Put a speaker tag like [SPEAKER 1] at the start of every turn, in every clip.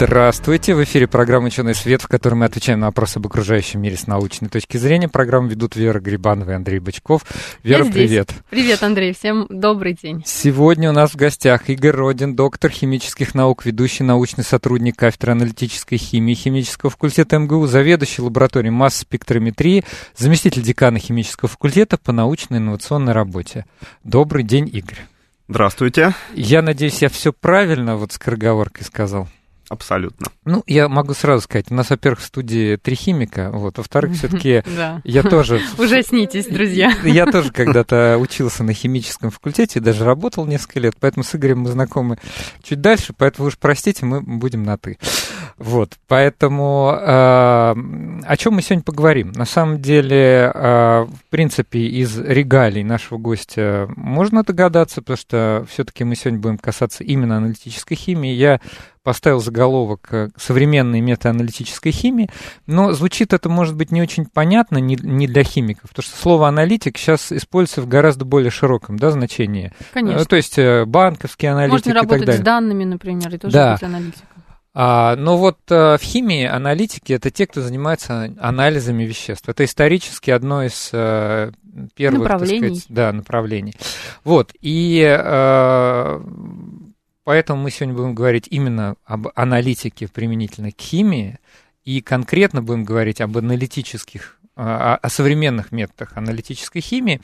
[SPEAKER 1] Здравствуйте! В эфире программа «Ученый свет», в которой мы отвечаем на вопросы об окружающем мире с научной точки зрения. Программу ведут Вера Грибанова и Андрей Бычков. Вера, привет!
[SPEAKER 2] Привет, Андрей! Всем добрый день!
[SPEAKER 1] Сегодня у нас в гостях Игорь Родин, доктор химических наук, ведущий научный сотрудник кафедры аналитической химии химического факультета МГУ, заведующий лабораторией масс-спектрометрии, заместитель декана химического факультета по научно-инновационной работе. Добрый день, Игорь!
[SPEAKER 3] Здравствуйте.
[SPEAKER 1] Я надеюсь, я все правильно вот скороговоркой сказал.
[SPEAKER 3] Абсолютно.
[SPEAKER 1] Ну, я могу сразу сказать, у нас, во-первых, в студии три химика, вот, во-вторых, все-таки я тоже...
[SPEAKER 2] Ужаснитесь, друзья.
[SPEAKER 1] Я тоже когда-то учился на химическом факультете, даже работал несколько лет, поэтому с Игорем мы знакомы чуть дальше, поэтому уж простите, мы будем на «ты». Вот, поэтому э, о чем мы сегодня поговорим? На самом деле, э, в принципе, из регалий нашего гостя можно догадаться, потому что все-таки мы сегодня будем касаться именно аналитической химии. Я поставил заголовок э, «Современные методы аналитической химии», но звучит это, может быть, не очень понятно не, не для химиков, потому что слово «аналитик» сейчас используется в гораздо более широком да, значении.
[SPEAKER 2] Конечно.
[SPEAKER 1] То есть э, банковский аналитик
[SPEAKER 2] Можно
[SPEAKER 1] и так
[SPEAKER 2] работать
[SPEAKER 1] далее.
[SPEAKER 2] с данными, например, и тоже
[SPEAKER 1] Да.
[SPEAKER 2] быть аналитиком.
[SPEAKER 1] А, но вот а, в химии аналитики это те, кто занимается анализами веществ. Это исторически одно из а, первых так
[SPEAKER 2] Направлений.
[SPEAKER 1] сказать, да, направлений. Вот. И а, поэтому мы сегодня будем говорить именно об аналитике применительно к химии, и конкретно будем говорить об аналитических, а, о современных методах аналитической химии.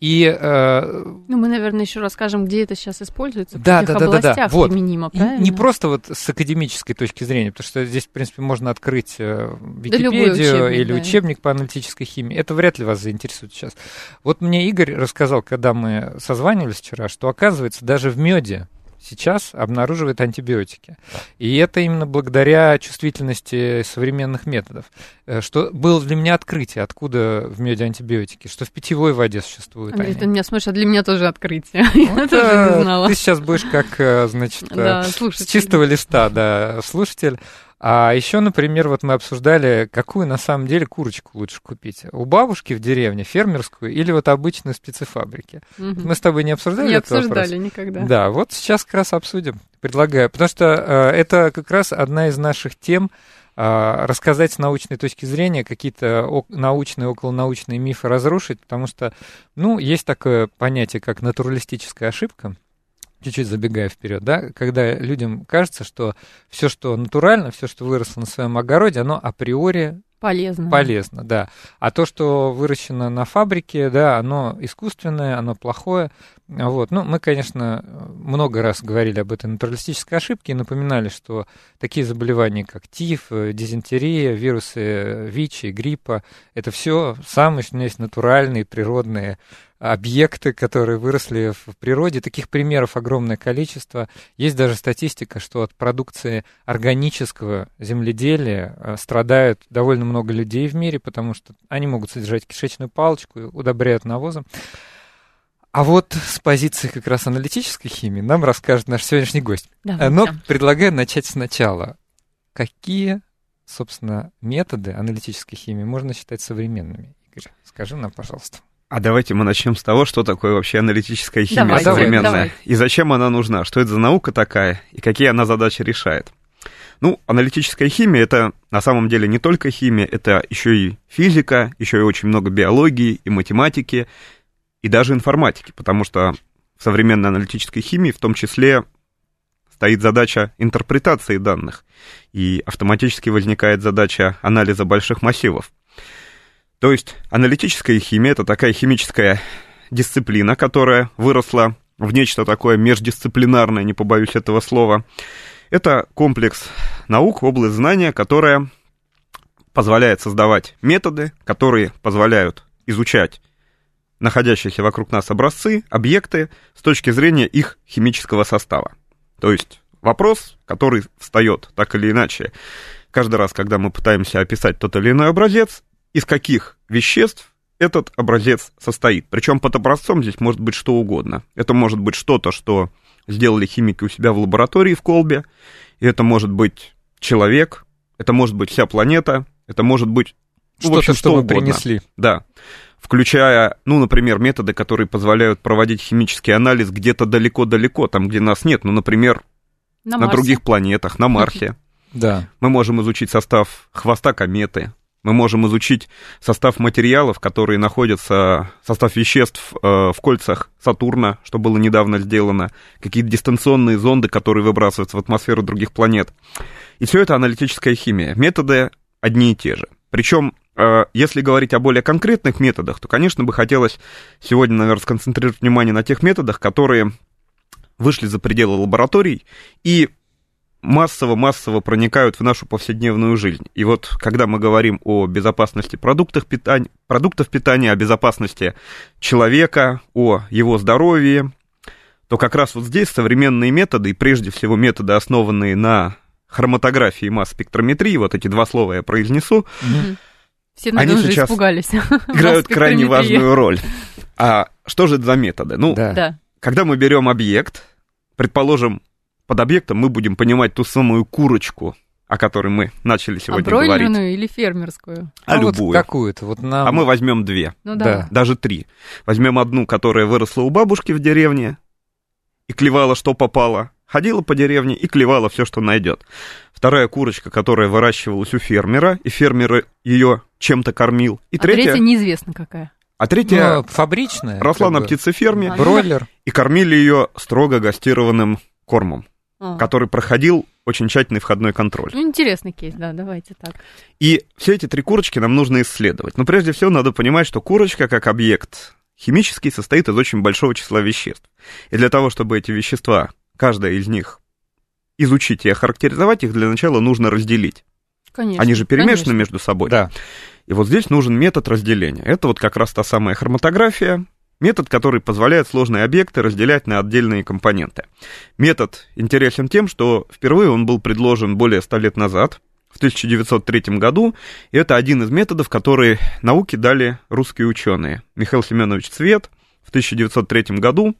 [SPEAKER 1] И э,
[SPEAKER 2] Ну, мы, наверное, еще расскажем, где это сейчас используется, в
[SPEAKER 1] Да,
[SPEAKER 2] каких
[SPEAKER 1] да, да, да, да.
[SPEAKER 2] областях
[SPEAKER 1] Вот.
[SPEAKER 2] применимо,
[SPEAKER 1] И
[SPEAKER 2] правильно?
[SPEAKER 1] Не просто вот с академической точки зрения, потому что здесь, в принципе, можно открыть э, Википедию
[SPEAKER 2] учебник,
[SPEAKER 1] или
[SPEAKER 2] да.
[SPEAKER 1] учебник по аналитической химии. Это вряд ли вас заинтересует сейчас. Вот мне Игорь рассказал, когда мы созванивались вчера, что, оказывается, даже в меде сейчас обнаруживают антибиотики. И это именно благодаря чувствительности современных методов. Э, Что было для меня открытие, откуда в меде антибиотики, что в питьевой воде существуют
[SPEAKER 2] Андрей,
[SPEAKER 1] они.
[SPEAKER 2] ты меня смотришь, а для меня тоже открытие.
[SPEAKER 1] Ну,
[SPEAKER 2] Я тоже не знала.
[SPEAKER 1] Ты сейчас будешь как, э, значит, э,
[SPEAKER 2] Да,
[SPEAKER 1] с чистого листа, да, слушатель. А еще, например, вот мы обсуждали, какую на самом деле курочку лучше купить. У бабушки в деревне, фермерскую, или вот обычную специфабрики.
[SPEAKER 2] Мгм.
[SPEAKER 1] Мы с тобой не обсуждали
[SPEAKER 2] Не
[SPEAKER 1] этот вопрос?
[SPEAKER 2] обсуждали никогда.
[SPEAKER 1] Да, вот сейчас как раз обсудим. Предлагаю. Потому что э, это как раз одна из наших тем э, рассказать с научной точки зрения какие-то научные, околонаучные мифы разрушить, потому что, ну, есть такое понятие, как натуралистическая ошибка, чуть-чуть забегая вперед, да, когда людям кажется, что все, что натурально, все, что выросло на своем огороде, оно априори
[SPEAKER 2] Полезно.
[SPEAKER 1] полезно, да. А то, что выращено на фабрике, да, оно искусственное, оно плохое. Вот. Ну, мы, конечно, много раз говорили об этой натуралистической ошибке и напоминали, что такие заболевания, как тиф, э, дизентерия, вирусы э, ВИЧ и гриппа, это все самые, что есть, натуральные, природные объекты, которые выросли в природе. Таких примеров огромное количество. Есть даже статистика, что от продукции органического земледелия э, страдают довольно много людей в мире, потому что они могут содержать кишечную палочку, удобряют навозом. А вот с позиции как раз аналитической химии нам расскажет наш сегодняшний гость.
[SPEAKER 2] Давайте.
[SPEAKER 1] Э, Но предлагаю начать сначала. Какие, собственно, методы аналитической химии можно считать современными? Игорь, скажи нам, пожалуйста.
[SPEAKER 3] А давайте мы начнем с того, что такое вообще аналитическая химия
[SPEAKER 2] Давай,
[SPEAKER 3] современная.
[SPEAKER 2] давай.
[SPEAKER 3] И зачем она нужна, что это за наука такая, и какие она задачи решает. Ну, аналитическая химия это на самом деле не только химия, это еще и физика, еще и очень много биологии и математики, и даже информатики, потому что в современной аналитической химии в том числе стоит задача интерпретации данных, и автоматически возникает задача анализа больших массивов. То есть аналитическая химия это такая химическая дисциплина, которая выросла в нечто такое междисциплинарное, не побоюсь этого слова. Это комплекс наук, область знания, которая позволяет создавать методы, которые позволяют изучать находящиеся вокруг нас образцы, объекты с точки зрения их химического состава. То есть вопрос, который встает так или иначе каждый раз, когда мы пытаемся описать тот или иной образец, из каких веществ этот образец состоит. Причем под образцом здесь может быть что угодно. Это может быть что-то, что сделали химики у себя в лаборатории в колбе, и это может быть человек, это может быть вся планета, это может быть ну,
[SPEAKER 1] что-то,
[SPEAKER 3] общем,
[SPEAKER 1] что, мы
[SPEAKER 3] угодно.
[SPEAKER 1] принесли.
[SPEAKER 3] Да. Включая, ну, например, методы, которые позволяют проводить химический анализ где-то далеко-далеко, там, где нас нет, ну, например,
[SPEAKER 2] На,
[SPEAKER 3] на
[SPEAKER 2] Марсе.
[SPEAKER 3] других планетах, на Марсе.
[SPEAKER 1] Да.
[SPEAKER 3] Мы можем изучить состав хвоста кометы, мы можем изучить состав материалов, которые находятся, состав веществ э, в кольцах Сатурна, что было недавно сделано, какие-то дистанционные зонды, которые выбрасываются в атмосферу других планет. И все это аналитическая химия. Методы одни и те же. Причем, э, если говорить о более конкретных методах, то, конечно, бы хотелось сегодня, наверное, сконцентрировать внимание на тех методах, которые вышли за пределы лабораторий и массово-массово проникают в нашу повседневную жизнь. И вот когда мы говорим о безопасности продуктов питания, продуктов питания, о безопасности человека, о его здоровье, то как раз вот здесь современные методы, и прежде всего методы, основанные на хроматографии и масс-спектрометрии, вот эти два слова я произнесу,
[SPEAKER 2] Мгм. Все,
[SPEAKER 3] Они
[SPEAKER 2] наверное, уже
[SPEAKER 3] сейчас
[SPEAKER 2] испугались.
[SPEAKER 3] играют крайне важную роль. А что же это за методы? Ну.
[SPEAKER 1] Да.
[SPEAKER 3] когда мы берем объект, предположим, под объектом мы будем понимать ту самую курочку, о которой мы начали
[SPEAKER 2] А
[SPEAKER 3] сегодня говорить,
[SPEAKER 2] бройлерную или фермерскую?
[SPEAKER 3] а
[SPEAKER 1] Ну, вот
[SPEAKER 3] любую.
[SPEAKER 1] какую-то. Вот нам...
[SPEAKER 3] А мы возьмем две,
[SPEAKER 2] Ну
[SPEAKER 1] Да.
[SPEAKER 2] да.
[SPEAKER 3] даже три. Возьмем одну, которая выросла у бабушки в деревне и клевала, что попало. Ходила по деревне и клевала все, что найдет. Вторая курочка, которая выращивалась у фермера, и фермер ее чем-то кормил. И
[SPEAKER 2] А третья
[SPEAKER 3] третья,
[SPEAKER 2] неизвестно какая.
[SPEAKER 3] а третья
[SPEAKER 1] Ну, фабричная.
[SPEAKER 3] росла на
[SPEAKER 1] бы.
[SPEAKER 3] птицеферме
[SPEAKER 2] А.
[SPEAKER 1] Бройлер.
[SPEAKER 3] и кормили ее строго гастированным кормом,
[SPEAKER 2] А.
[SPEAKER 3] который проходил очень тщательный входной контроль.
[SPEAKER 2] Ну, интересный кейс, да, давайте так.
[SPEAKER 3] И все эти три курочки нам нужно исследовать. Но прежде всего надо понимать, что курочка как объект химический состоит из очень большого числа веществ. И для того, чтобы эти вещества, каждая из них, изучить и охарактеризовать, их для начала нужно разделить.
[SPEAKER 2] Конечно.
[SPEAKER 3] Они же перемешаны
[SPEAKER 2] конечно.
[SPEAKER 3] между собой.
[SPEAKER 1] Да.
[SPEAKER 3] И вот здесь нужен метод разделения. Это вот как раз та самая хроматография, метод, который позволяет сложные объекты разделять на отдельные компоненты. Метод интересен тем, что впервые он был предложен более 100 лет назад, в 1903 году, и это один из методов, которые науке дали русские ученые. Михаил Семенович Цвет в 1903 году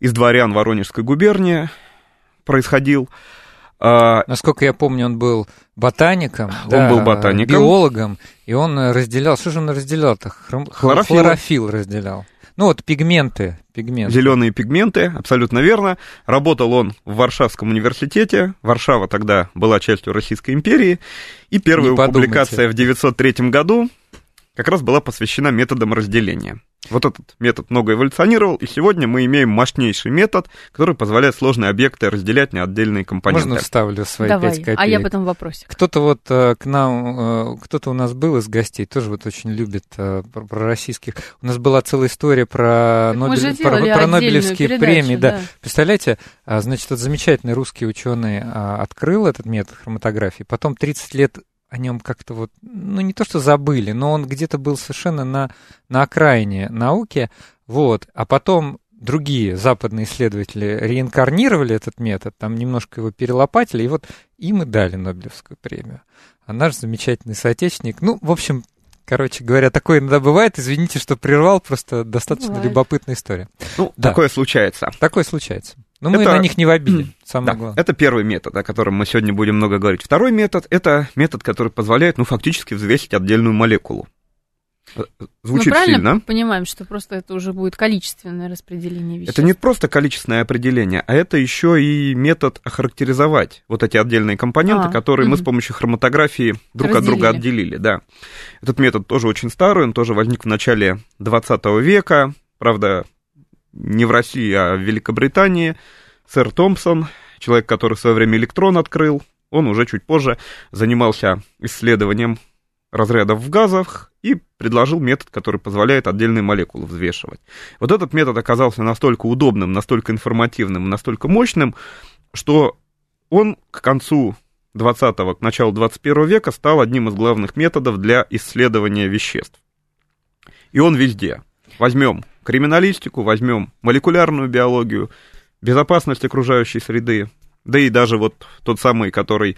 [SPEAKER 3] из дворян Воронежской губернии происходил. А,
[SPEAKER 1] Насколько я помню, он был ботаником.
[SPEAKER 3] Он
[SPEAKER 1] да,
[SPEAKER 3] был ботаником.
[SPEAKER 1] Биологом. И он разделял... Что же он разделял-то? Хром-
[SPEAKER 3] Хлорофилл.
[SPEAKER 1] Хлорофилл разделял. Ну вот пигменты. пигменты.
[SPEAKER 3] Зеленые пигменты, абсолютно верно. Работал он в Варшавском университете. Варшава тогда была частью Российской империи. И первая публикация в 903 году как раз была посвящена методам разделения. Вот этот метод много эволюционировал, и сегодня мы имеем мощнейший метод, который позволяет сложные объекты разделять на отдельные компоненты.
[SPEAKER 1] Можно вставлю свои
[SPEAKER 2] Давай,
[SPEAKER 1] пять копеек?
[SPEAKER 2] а я потом вопросик.
[SPEAKER 1] Кто-то вот э, к нам, э, кто-то у нас был из гостей, тоже вот очень любит э, про, про российских. У нас была целая история про,
[SPEAKER 2] Так
[SPEAKER 1] Нобель- про, про Нобелевские
[SPEAKER 2] передачу,
[SPEAKER 1] премии. Да.
[SPEAKER 2] да.
[SPEAKER 1] Представляете, а, значит, вот замечательный русский ученый а, открыл этот метод хроматографии, потом 30 лет о нем как-то вот, ну не то что забыли, но он где-то был совершенно на, на окраине науки, вот, а потом другие западные исследователи реинкарнировали этот метод, там немножко его перелопатили, и вот им и дали Нобелевскую премию. А наш замечательный соотечественник, ну, в общем, короче говоря, такое иногда бывает, извините, что прервал, просто достаточно
[SPEAKER 2] Бывает.
[SPEAKER 1] любопытная история.
[SPEAKER 3] Ну,
[SPEAKER 1] Да.
[SPEAKER 3] такое случается.
[SPEAKER 1] Такое случается. Но мы
[SPEAKER 3] Это-
[SPEAKER 1] на них не в обиде, самое
[SPEAKER 3] Да,
[SPEAKER 1] главное.
[SPEAKER 3] это первый метод, о котором мы сегодня будем много говорить. Второй метод – это метод, который позволяет, ну, фактически взвесить отдельную молекулу. Э, Звучит
[SPEAKER 2] Мы правильно
[SPEAKER 3] сильно.
[SPEAKER 2] понимаем, что просто это уже будет количественное распределение веществ?
[SPEAKER 3] Это не просто количественное определение, а это еще и метод охарактеризовать вот эти отдельные компоненты,
[SPEAKER 2] А,
[SPEAKER 3] которые мы с помощью хроматографии друг от друга отделили. Да. Этот метод тоже очень старый, он тоже возник в начале 20 века, правда, не в России, а в Великобритании. Сэр Томпсон, человек, который в свое время электрон открыл, он уже чуть позже занимался исследованием разрядов в газах и предложил метод, который позволяет отдельные молекулы взвешивать. Вот этот метод оказался настолько удобным, настолько информативным, настолько мощным, что он к концу 20-го, к началу 21 века стал одним из главных методов для исследования веществ. И он везде. Возьмем криминалистику, возьмем молекулярную биологию, безопасность окружающей среды, да и даже вот тот самый, который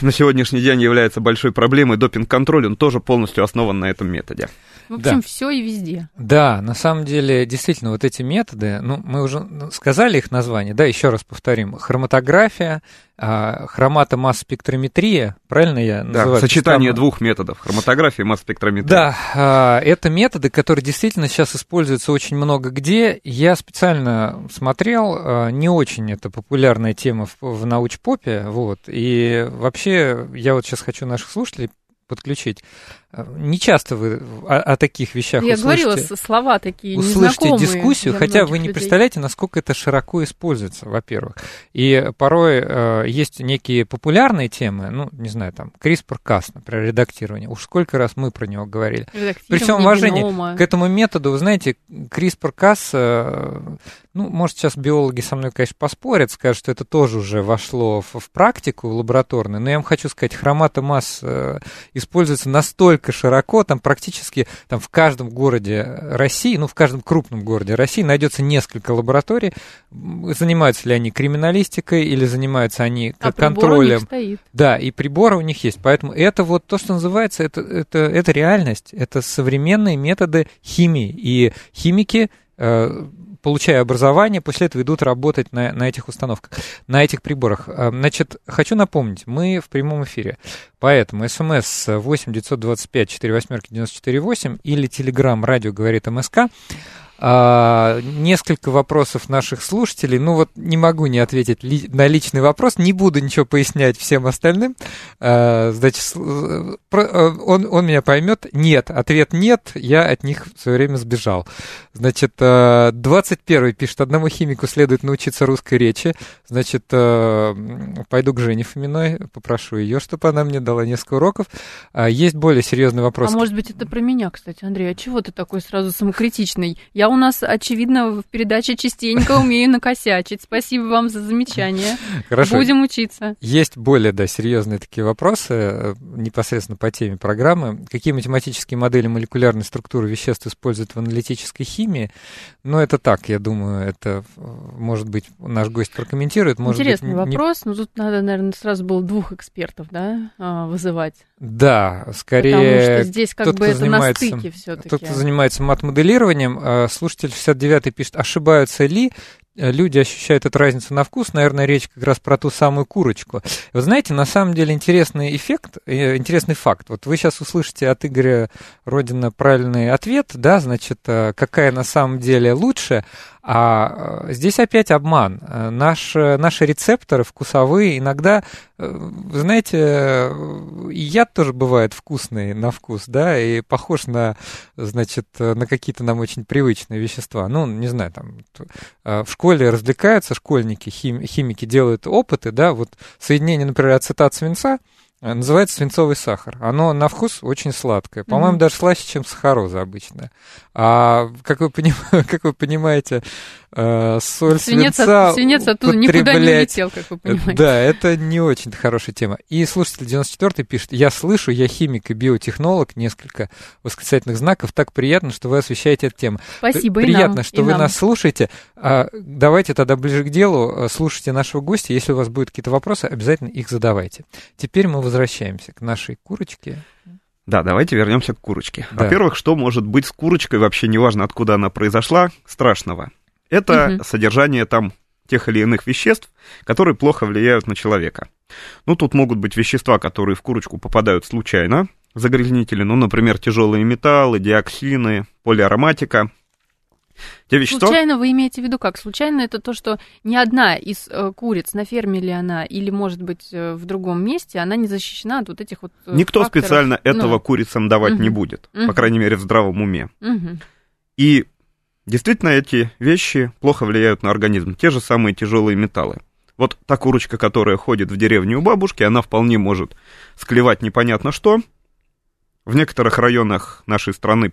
[SPEAKER 3] на сегодняшний день является большой проблемой, допинг-контроль, он тоже полностью основан на этом методе.
[SPEAKER 2] В общем,
[SPEAKER 1] Да.
[SPEAKER 2] все и везде.
[SPEAKER 1] Да, на самом деле, действительно, вот эти методы, ну, мы уже сказали их название, да, еще раз повторим. Хроматография, а, хроматомасс-спектрометрия, правильно я
[SPEAKER 3] Да,
[SPEAKER 1] называю?
[SPEAKER 3] сочетание
[SPEAKER 1] Там-
[SPEAKER 3] двух методов, хроматографии и масс-спектрометрии.
[SPEAKER 1] Да, а, это методы, которые действительно сейчас используются очень много где. Я специально смотрел, а, не очень это популярная тема в, в научпопе, вот. И вообще, я вот сейчас хочу наших слушателей подключить. А, Не часто вы о, о таких вещах
[SPEAKER 2] Я
[SPEAKER 1] услышите
[SPEAKER 2] говорила, слова такие
[SPEAKER 1] услышите дискуссию, хотя вы не
[SPEAKER 2] людей.
[SPEAKER 1] представляете, насколько это широко используется, во-первых. И порой э, есть некие популярные темы, ну, не знаю, там, CRISPR-Cas, например, редактирование. Уж сколько раз мы про него говорили. При всем уважении
[SPEAKER 2] генома.
[SPEAKER 1] к этому методу, вы знаете, CRISPR-Cas, э, ну, может, сейчас биологи со мной, конечно, поспорят, скажут, что это тоже уже вошло в, в практику лабораторную, но я вам хочу сказать, хроматомасс э, используется настолько широко, там практически там, в каждом городе России, ну, в каждом крупном городе России найдется несколько лабораторий, занимаются ли они криминалистикой или занимаются они
[SPEAKER 2] а
[SPEAKER 1] к-
[SPEAKER 2] прибор у них
[SPEAKER 1] контролем.
[SPEAKER 2] стоит.
[SPEAKER 1] Да, и приборы у них есть. Поэтому это вот то, что называется, это, это, это реальность, это современные методы химии. И химики, э, получая образование, после этого идут работать на, на этих установках, на этих приборах. Э, Значит, хочу напомнить, мы в прямом эфире. Поэтому смс 8 925 4 восьмерки 94 8 или телеграм радио говорит МСК. А, несколько вопросов наших слушателей. Ну вот не могу не ответить ли- на личный вопрос, не буду ничего пояснять всем остальным. А, значит, э, про- э, он, он меня поймет. Нет, ответ нет, я от них в свое время сбежал. Значит, э, 21 пишет, одному химику следует научиться русской речи. Значит, э, пойду к Жене Фоминой, попрошу ее, чтобы она мне дала несколько уроков. А, Есть более серьезный вопрос.
[SPEAKER 2] А может быть, это про меня, кстати, Андрей. А чего ты такой сразу самокритичный? Я у нас, очевидно, в передаче частенько умею накосячить. Спасибо вам за замечание.
[SPEAKER 1] Хорошо.
[SPEAKER 2] Будем учиться.
[SPEAKER 1] Есть более, да, серьезные такие вопросы э, непосредственно по теме программы. Какие математические модели молекулярной структуры веществ используют в аналитической химии? Ну, это так, я думаю, это, э, может быть, наш гость прокомментирует. Может
[SPEAKER 2] Интересный
[SPEAKER 1] быть, не-
[SPEAKER 2] вопрос. Ну, тут надо, наверное, сразу было двух экспертов, да, а, вызывать.
[SPEAKER 1] Да,
[SPEAKER 2] Потому
[SPEAKER 1] скорее
[SPEAKER 2] что здесь как
[SPEAKER 1] тот,
[SPEAKER 2] бы
[SPEAKER 1] кто
[SPEAKER 2] это
[SPEAKER 1] занимается-
[SPEAKER 2] на стыке все таки
[SPEAKER 1] Тот, кто занимается мат-моделированием, э, слушатель 69 пишет, ошибаются ли люди ощущают эту разницу на вкус, наверное, речь как раз про ту самую курочку. Вы знаете, на самом деле интересный эффект, э, интересный факт. Вот вы сейчас услышите от Игоря Родина правильный ответ, да, значит, э, какая на самом деле лучше, а э, здесь опять обман. Э, Наши, рецепторы вкусовые иногда, э, вы знаете, э, и яд тоже бывает вкусный на вкус, да, и похож на, значит, э, на какие-то нам очень привычные вещества. Ну, не знаю, там, э, в школе развлекаются школьники, хим- химики делают опыты, да, вот соединение, например, ацетат свинца, э, Называется свинцовый сахар. Оно на вкус очень сладкое. По-моему,
[SPEAKER 2] Мгм.
[SPEAKER 1] даже слаще, чем сахароза обычная. А как вы, поним- как вы понимаете, э, соль
[SPEAKER 2] Свинец,
[SPEAKER 1] свинца
[SPEAKER 2] от- свинец оттуда никуда не улетел, как вы
[SPEAKER 1] Э,
[SPEAKER 2] понимаете.
[SPEAKER 1] Да, это не очень хорошая тема. И слушатель 94 пишет, я слышу, я химик и биотехнолог, несколько восклицательных знаков, так приятно, что вы освещаете эту тему.
[SPEAKER 2] Спасибо и
[SPEAKER 1] Приятно,
[SPEAKER 2] нам,
[SPEAKER 1] что
[SPEAKER 2] и
[SPEAKER 1] вы
[SPEAKER 2] нам.
[SPEAKER 1] нас слушаете. А, давайте тогда ближе к делу, э, слушайте нашего гостя, если у вас будут какие-то вопросы, обязательно их задавайте. Теперь мы возвращаемся к нашей курочке.
[SPEAKER 3] Да, давайте вернемся к курочке.
[SPEAKER 1] Да.
[SPEAKER 3] Во-первых, что может быть с курочкой, вообще неважно, откуда она произошла, страшного. Это
[SPEAKER 2] Мгм.
[SPEAKER 3] содержание там тех или иных веществ, которые плохо влияют на человека. Ну, тут могут быть вещества, которые в курочку попадают случайно, загрязнители, ну, например, тяжелые металлы, диоксины, полиароматика. Те вещества...
[SPEAKER 2] Случайно вы имеете в виду как? Случайно это то, что ни одна из э, куриц, на ферме ли она, или, может быть, э, в другом месте, она не защищена от вот этих вот э,
[SPEAKER 3] Никто
[SPEAKER 2] факторов.
[SPEAKER 3] специально
[SPEAKER 2] Ну,
[SPEAKER 3] этого курицам давать не
[SPEAKER 2] Мгм.
[SPEAKER 3] будет, по
[SPEAKER 2] Мгм.
[SPEAKER 3] крайней мере, в здравом уме.
[SPEAKER 2] мгм.
[SPEAKER 3] И действительно эти вещи плохо влияют на организм, те же самые тяжелые металлы. Вот та курочка, которая ходит в деревню у бабушки, она вполне может склевать непонятно что. В некоторых районах нашей страны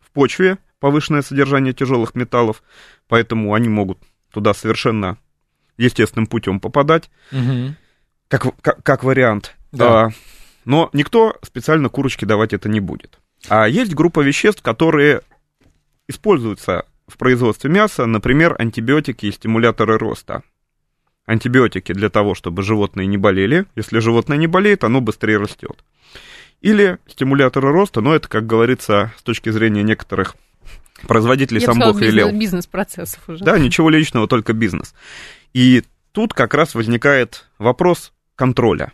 [SPEAKER 3] в почве повышенное содержание тяжелых металлов, поэтому они могут туда совершенно естественным путем попадать, как, в- как, как вариант.
[SPEAKER 1] Да.
[SPEAKER 3] А, но никто специально курочке давать это не будет. А есть группа веществ, которые используются в производстве мяса, например, антибиотики и стимуляторы роста. антибиотики для того, чтобы животные не болели. Если животное не болеет, оно быстрее растет. Или стимуляторы роста, но это, как говорится, с точки зрения некоторых производителей
[SPEAKER 2] Я
[SPEAKER 3] сам
[SPEAKER 2] сказала,
[SPEAKER 3] Бог велел.
[SPEAKER 2] бизнес, бизнес-процессов уже.
[SPEAKER 3] Да, ничего личного, только бизнес. И тут как раз возникает вопрос контроля.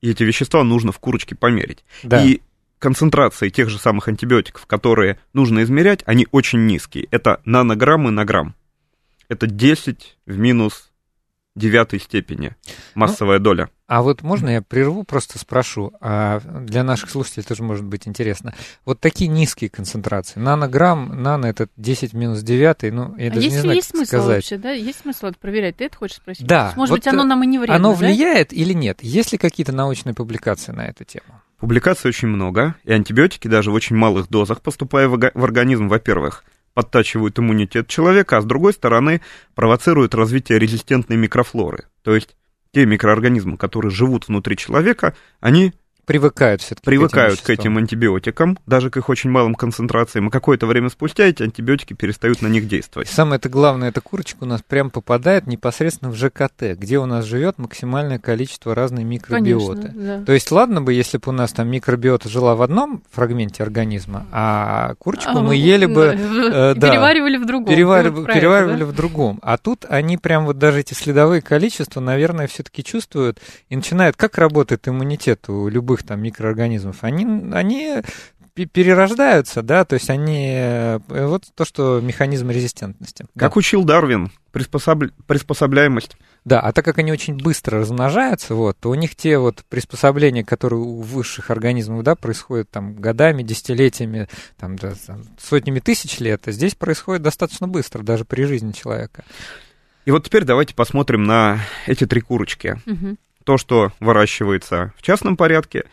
[SPEAKER 3] И эти вещества нужно в курочке померить.
[SPEAKER 1] Да.
[SPEAKER 3] И концентрации тех же самых антибиотиков, которые нужно измерять, они очень низкие. Это нанограммы на грамм. Это 10 в минус девятой степени массовая доля.
[SPEAKER 1] А вот можно я прерву, просто спрошу, а для наших слушателей тоже может быть интересно. Вот такие низкие концентрации, нанограмм, нано это 10 минус 9, ну, я
[SPEAKER 2] А
[SPEAKER 1] даже
[SPEAKER 2] есть,
[SPEAKER 1] не знаю,
[SPEAKER 2] есть
[SPEAKER 1] как
[SPEAKER 2] смысл
[SPEAKER 1] сказать.
[SPEAKER 2] вообще, да? Есть смысл это проверять? Ты это хочешь спросить?
[SPEAKER 1] Да,
[SPEAKER 2] Может
[SPEAKER 1] вот,
[SPEAKER 2] быть, оно
[SPEAKER 1] э,
[SPEAKER 2] нам и не вредно,
[SPEAKER 1] Оно
[SPEAKER 2] да?
[SPEAKER 1] влияет или нет? Есть ли какие-то научные публикации на эту тему?
[SPEAKER 3] Публикаций очень много, и антибиотики даже в очень малых дозах, поступая в организм, во-первых, подтачивают иммунитет человека, а с другой стороны провоцируют развитие резистентной микрофлоры. То есть те микроорганизмы, которые живут внутри человека, они
[SPEAKER 1] Привыкают все-таки
[SPEAKER 3] привыкают
[SPEAKER 1] к
[SPEAKER 3] к этим антибиотикам, даже к их очень малым концентрациям, и какое-то время спустя эти антибиотики перестают на них
[SPEAKER 1] И
[SPEAKER 3] действовать.
[SPEAKER 1] самое это главное, эта курочка у нас прям попадает непосредственно в ЖКТ, где у нас живет максимальное количество разной микробиоты.
[SPEAKER 2] Конечно, да.
[SPEAKER 1] То есть, ладно бы, если бы у нас там микробиота жила в одном фрагменте организма, а курочку
[SPEAKER 2] А,
[SPEAKER 1] мы ели бы...
[SPEAKER 2] да,
[SPEAKER 1] э, да,
[SPEAKER 2] Переваривали в другом.
[SPEAKER 1] перевари-
[SPEAKER 2] Ты вот
[SPEAKER 1] переваривали
[SPEAKER 2] да?
[SPEAKER 1] в другом. А тут они прям вот даже эти следовые количества, наверное, все-таки чувствуют и начинают, как работает иммунитет у любых там микроорганизмов. Они, они пе- перерождаются, да, то есть они, э, вот то, что механизм резистентности. Да.
[SPEAKER 3] Как учил Дарвин, приспособ- приспособляемость.
[SPEAKER 1] Да, а так как они очень быстро размножаются, вот, то у них те вот приспособления, которые у высших организмов, да, происходят там годами, десятилетиями, там, да, там, сотнями тысяч лет, а здесь происходит достаточно быстро, даже при жизни человека.
[SPEAKER 3] И вот теперь давайте посмотрим на эти три курочки.
[SPEAKER 2] Мгм.
[SPEAKER 3] То, что выращивается в частном порядке,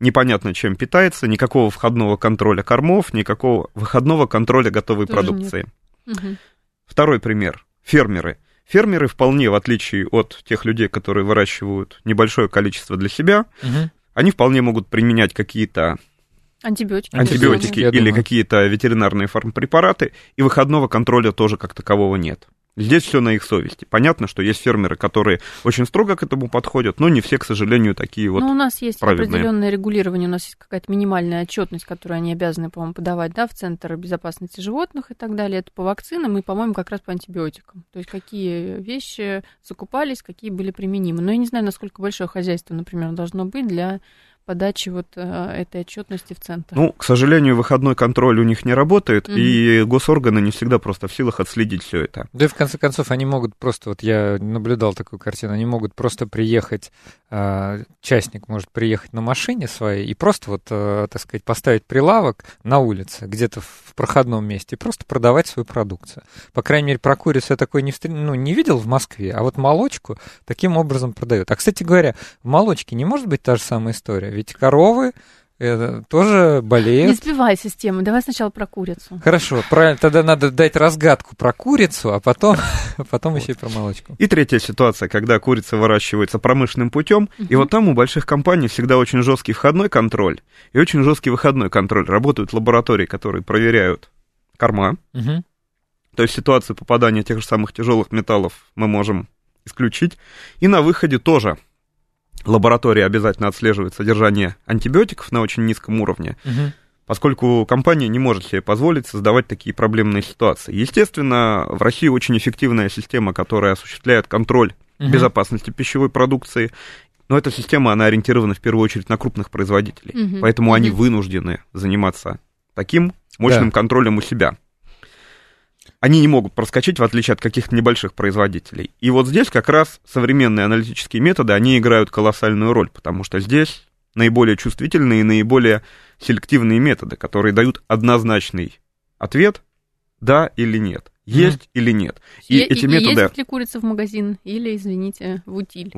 [SPEAKER 3] непонятно чем питается, никакого входного контроля кормов, никакого выходного контроля готовой
[SPEAKER 2] Тоже
[SPEAKER 3] продукции.
[SPEAKER 2] Мгм.
[SPEAKER 3] Второй пример. Фермеры. Фермеры вполне, в отличие от тех людей, которые выращивают небольшое количество для себя, они вполне могут применять какие-то
[SPEAKER 2] Антибиотики.
[SPEAKER 3] антибиотики
[SPEAKER 1] Я
[SPEAKER 3] или какие-то ветеринарные фармпрепараты, и выходного контроля тоже как такового нет. Здесь все на их совести. Понятно, что есть фермеры, которые очень строго к этому подходят, но не все, к сожалению, такие вот.
[SPEAKER 2] Ну, у нас есть
[SPEAKER 3] праведные.
[SPEAKER 2] определенное регулирование, у нас есть какая-то минимальная отчетность, которую они обязаны, по-моему, подавать, да, в Центр безопасности животных и так далее. Это по вакцинам и, по-моему, как раз по антибиотикам. То есть какие вещи закупались, какие были применимы. Но я не знаю, насколько большое хозяйство, например, должно быть для подачи вот э, этой отчетности в Центр.
[SPEAKER 3] Ну, к сожалению, выходной контроль у них не работает,
[SPEAKER 2] Мгм.
[SPEAKER 3] и госорганы не всегда просто в силах отследить все это.
[SPEAKER 1] Да и в конце концов они могут просто, вот я наблюдал такую картину, они могут просто приехать, а, частник может приехать на машине своей и просто вот, а, так сказать, поставить прилавок на улице, где-то в проходном месте, и просто продавать свою продукцию. По крайней мере, про курицу я такой не, встр- ну, не видел в Москве, а вот молочку таким образом продают. А, кстати говоря, в молочке не может быть та же самая история, ведь коровы э, тоже
[SPEAKER 2] Не
[SPEAKER 1] болеют.
[SPEAKER 2] сбивай систему, давай сначала про курицу.
[SPEAKER 1] Хорошо, правильно, тогда надо дать разгадку про курицу, а потом, потом еще и про молочку.
[SPEAKER 3] И третья ситуация, когда курица выращивается промышленным путем, и
[SPEAKER 2] Мгм.
[SPEAKER 3] вот там у больших компаний всегда очень жесткий входной контроль и очень жесткий выходной контроль. Работают лаборатории, которые проверяют корма,
[SPEAKER 1] Мгм.
[SPEAKER 3] то есть ситуацию попадания тех же самых тяжелых металлов мы можем исключить. И на выходе тоже лаборатория обязательно отслеживает содержание антибиотиков на очень низком уровне,
[SPEAKER 1] Мгм.
[SPEAKER 3] поскольку компания не может себе позволить создавать такие проблемные ситуации. Естественно, в России очень эффективная система, которая осуществляет контроль
[SPEAKER 1] Мгм.
[SPEAKER 3] безопасности пищевой продукции, но эта система, она ориентирована в первую очередь на крупных производителей,
[SPEAKER 2] Мгм.
[SPEAKER 3] поэтому они
[SPEAKER 2] Мгм.
[SPEAKER 3] вынуждены заниматься таким мощным
[SPEAKER 1] Да.
[SPEAKER 3] контролем у себя. Они не могут проскочить, в отличие от каких-то небольших производителей. И вот здесь как раз современные аналитические методы, они играют колоссальную роль, потому что здесь наиболее чувствительные и наиболее селективные методы, которые дают однозначный ответ «да» или «нет», «есть» или «нет». И,
[SPEAKER 2] И,
[SPEAKER 3] эти
[SPEAKER 2] и
[SPEAKER 3] методы...
[SPEAKER 2] ездит ли курица в магазин или, извините, в утиль?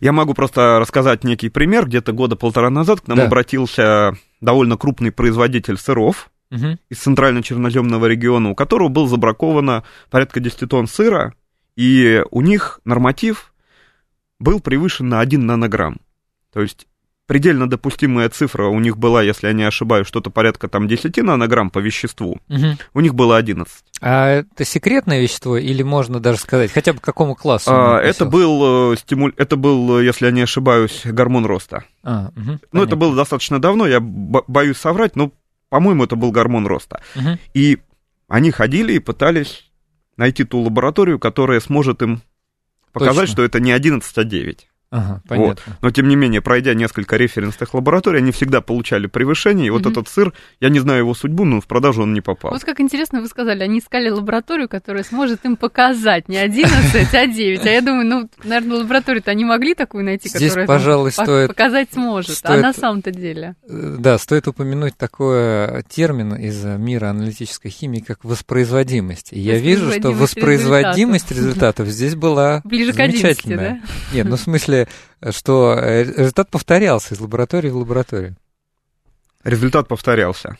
[SPEAKER 3] Я могу просто рассказать некий пример. Где-то года полтора назад к нам
[SPEAKER 1] Да.
[SPEAKER 3] обратился довольно крупный производитель сыров
[SPEAKER 1] Мгм.
[SPEAKER 3] из центрально-черноземного региона, у которого был забраковано порядка 10 тонн сыра, и у них норматив был превышен на 1 нанограмм. То есть предельно допустимая цифра у них была, если я не ошибаюсь, что-то порядка там 10 нанограмм по веществу.
[SPEAKER 1] Мгм.
[SPEAKER 3] У них было 11.
[SPEAKER 1] А это секретное вещество или можно даже сказать, хотя бы к какому классу?
[SPEAKER 3] А, это, был, э, стимуль... это был, э, если я не ошибаюсь, гормон роста.
[SPEAKER 1] А, мгм,
[SPEAKER 3] Ну, это было достаточно давно, я бо- боюсь соврать, но, по-моему, это был гормон роста.
[SPEAKER 1] Мгм.
[SPEAKER 3] И они ходили и пытались найти ту лабораторию, которая сможет им показать,
[SPEAKER 1] Точно.
[SPEAKER 3] что это не 11, а 9.
[SPEAKER 1] Ага, понятно.
[SPEAKER 3] Но, тем не менее, пройдя несколько референсных лабораторий, они всегда получали превышение, и вот
[SPEAKER 2] Мгм.
[SPEAKER 3] этот сыр, я не знаю его судьбу, но в продажу он не попал.
[SPEAKER 2] Вот как интересно вы сказали, они искали лабораторию, которая сможет им показать не 11, а 9. А я думаю, ну, наверное, лабораторию-то они могли такую найти,
[SPEAKER 1] Здесь,
[SPEAKER 2] которая
[SPEAKER 1] пожалуй, стоит-
[SPEAKER 2] показать сможет.
[SPEAKER 1] стоит-
[SPEAKER 2] А на самом-то деле.
[SPEAKER 1] Э, Да, стоит упомянуть такой термин из мира аналитической химии, как воспроизводимость. И я вижу, что
[SPEAKER 2] Воспроизводимость
[SPEAKER 1] воспроизводимость результатов здесь была
[SPEAKER 2] Ближе к 11, да?
[SPEAKER 1] замечательная. Нет, ну в смысле, что э, результат повторялся из лаборатории в лабораторию.
[SPEAKER 3] Результат повторялся.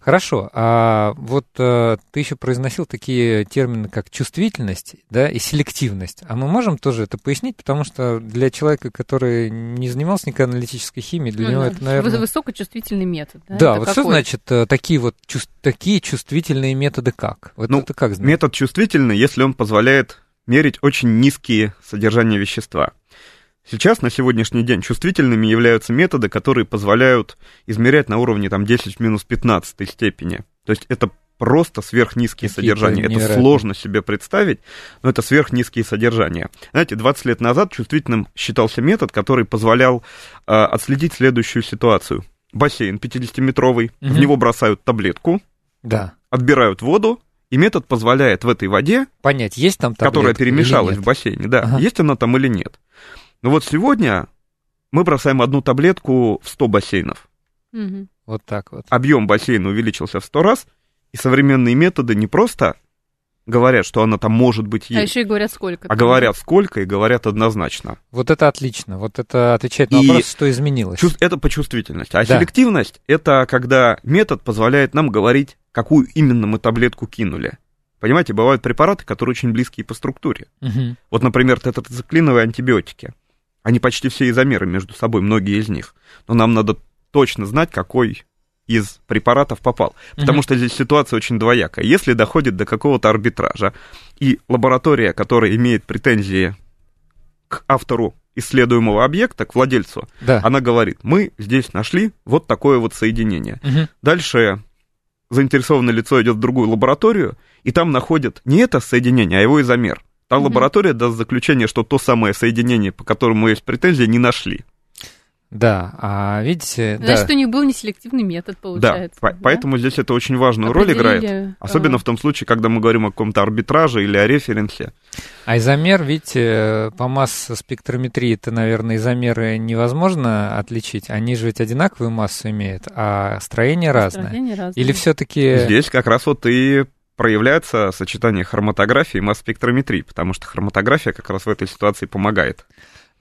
[SPEAKER 1] Хорошо, а вот э, ты еще произносил такие термины, как чувствительность да, и селективность. А мы можем тоже это пояснить, потому что для человека, который не занимался никакой аналитической химией, для
[SPEAKER 2] Ну
[SPEAKER 1] него
[SPEAKER 2] да.
[SPEAKER 1] это, наверное...
[SPEAKER 2] Выс- Высокочувствительный метод. Да,
[SPEAKER 1] Да,
[SPEAKER 2] Это
[SPEAKER 1] вот что
[SPEAKER 2] какой?
[SPEAKER 1] значит э, такие вот чувс- такие чувствительные методы как? Вот
[SPEAKER 3] Ну,
[SPEAKER 1] это как знать?
[SPEAKER 3] Метод чувствительный, если он позволяет мерить очень низкие содержания вещества. Сейчас, на сегодняшний день, чувствительными являются методы, которые позволяют измерять на уровне там, 10 в минус 15 степени. То есть это просто сверхнизкие
[SPEAKER 1] Какие-то
[SPEAKER 3] содержания. Это сложно себе представить, но это сверхнизкие содержания. Знаете, 20 лет назад чувствительным считался метод, который позволял э, отследить следующую ситуацию. Бассейн 50-метровый, в
[SPEAKER 1] Мгм.
[SPEAKER 3] него бросают таблетку,
[SPEAKER 1] Да.
[SPEAKER 3] отбирают воду, и метод позволяет в этой воде
[SPEAKER 1] Понять, есть там
[SPEAKER 3] которая
[SPEAKER 1] таблетка или
[SPEAKER 3] перемешалась в бассейне, да,
[SPEAKER 1] Ага.
[SPEAKER 3] есть она там или нет. Но вот сегодня мы бросаем одну таблетку в 100 бассейнов.
[SPEAKER 2] Мгм.
[SPEAKER 1] Вот так вот.
[SPEAKER 3] Объем бассейна увеличился в 100 раз, и современные методы не просто говорят, что она там может быть
[SPEAKER 2] А
[SPEAKER 3] есть,
[SPEAKER 2] еще и говорят, сколько.
[SPEAKER 3] а говорят сколько и говорят однозначно.
[SPEAKER 1] Вот это отлично. Вот это отвечает на
[SPEAKER 3] И
[SPEAKER 1] вопрос, что изменилось.
[SPEAKER 3] Чувств- Это по чувствительности. А
[SPEAKER 1] Да.
[SPEAKER 3] селективность — это когда метод позволяет нам говорить, какую именно мы таблетку кинули. Понимаете, бывают препараты, которые очень близкие по структуре.
[SPEAKER 1] Мгм.
[SPEAKER 3] Вот, например, тетрациклиновые антибиотики. Они почти все изомеры между собой, многие из них. Но нам надо точно знать, какой из препаратов попал. Потому
[SPEAKER 1] Мгм.
[SPEAKER 3] что здесь ситуация очень двоякая. Если доходит до какого-то арбитража, и лаборатория, которая имеет претензии к автору исследуемого объекта, к владельцу,
[SPEAKER 1] Да.
[SPEAKER 3] она говорит, мы здесь нашли вот такое вот соединение.
[SPEAKER 1] Мгм.
[SPEAKER 3] Дальше заинтересованное лицо идет в другую лабораторию, и там находят не это соединение, а его изомер. Та
[SPEAKER 2] Мгм.
[SPEAKER 3] лаборатория даст заключение, что то самое соединение, по которому есть претензии, не нашли.
[SPEAKER 1] Да, а видите,
[SPEAKER 2] Значит,
[SPEAKER 1] да.
[SPEAKER 2] у них был неселективный метод, получается.
[SPEAKER 3] да, по- поэтому здесь это очень важную роль
[SPEAKER 2] Определили,
[SPEAKER 3] играет. Особенно
[SPEAKER 2] а,
[SPEAKER 3] в том случае, когда мы говорим о каком-то арбитраже или о референсе.
[SPEAKER 1] А изомер, видите, по масс-спектрометрии это, наверное, изомеры невозможно отличить. Они же ведь одинаковую массу имеют, а строение разное.
[SPEAKER 2] строение разное.
[SPEAKER 1] Или все-таки...
[SPEAKER 3] Здесь как раз вот и проявляется сочетание хроматографии и масс-спектрометрии, потому что хроматография как раз в этой ситуации помогает.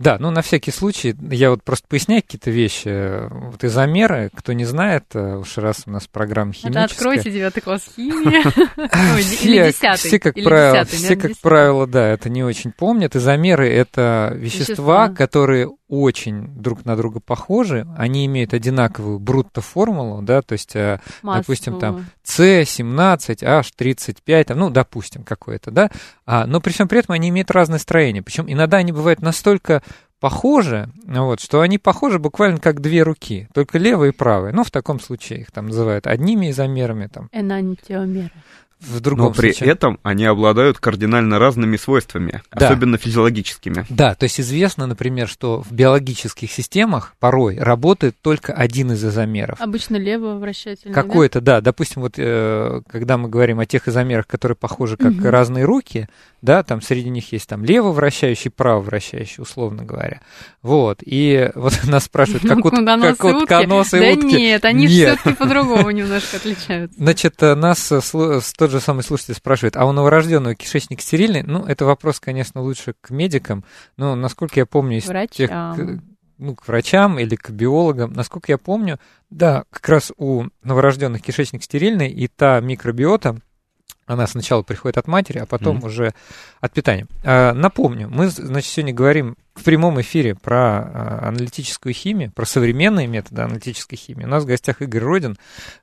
[SPEAKER 1] Да, ну на всякий случай, я вот просто поясняю какие-то вещи. Вот изомеры, кто не знает, э, уж раз у нас программа
[SPEAKER 2] Это
[SPEAKER 1] химическая...
[SPEAKER 2] откройте девятый класс химии. Или десятый.
[SPEAKER 1] все, как правило, все, как правило, да, это не очень помнят. Изомеры — это Вещества. которые очень друг на друга похожи. Они имеют одинаковую брутто-формулу, да, то есть, э, допустим, там,
[SPEAKER 2] Массу.
[SPEAKER 1] C17, H35, там, ну, допустим, какое-то, да, а, но при всем при этом они имеют разное строение. Причем иногда они бывают настолько похожи, вот, что они похожи буквально как две руки, только левая и правая. Ну, в таком случае их там называют одними изомерами, там,
[SPEAKER 2] Энантиомеры.
[SPEAKER 1] В другом
[SPEAKER 3] Но при
[SPEAKER 1] случае.
[SPEAKER 3] этом они обладают кардинально разными свойствами,
[SPEAKER 1] Да.
[SPEAKER 3] особенно физиологическими.
[SPEAKER 1] Да, то есть известно, например, что в биологических системах порой работает только один из изомеров.
[SPEAKER 2] Обычно лево вращательный. да?
[SPEAKER 1] Какой-то, да, допустим, вот э, когда мы говорим о тех изомерах, которые похожи как
[SPEAKER 2] Мгм.
[SPEAKER 1] разные руки, да, там среди них есть там лево вращающий, право вращающий, условно говоря. Вот, и вот нас спрашивают, как, вот, как вот
[SPEAKER 2] утки? Да
[SPEAKER 1] утки.
[SPEAKER 2] нет, они
[SPEAKER 1] Нет.
[SPEAKER 2] все-таки по-другому немножко отличаются.
[SPEAKER 1] Значит, э, нас э, с- тот же самый слушатель спрашивает, а у новорожденного кишечник стерильный? Ну, это вопрос, конечно, лучше к медикам, но, насколько я помню, из тех, ну, к врачам или к биологам, насколько я помню, да, как раз у новорожденных кишечник стерильный, и та микробиота, она сначала приходит от матери, а потом mm-hmm. уже от питания. А, напомню, мы, значит, сегодня говорим в прямом эфире про а, аналитическую химию, про современные методы аналитической химии. У нас в гостях Игорь Родин,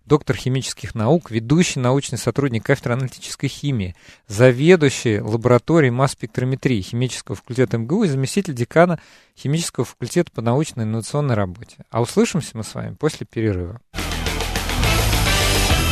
[SPEAKER 1] доктор химических наук, ведущий научный сотрудник кафедры аналитической химии, заведующий лабораторией масс-спектрометрии химического факультета МГУ и заместитель декана химического факультета по научной инновационной работе. А услышимся мы с вами после перерыва.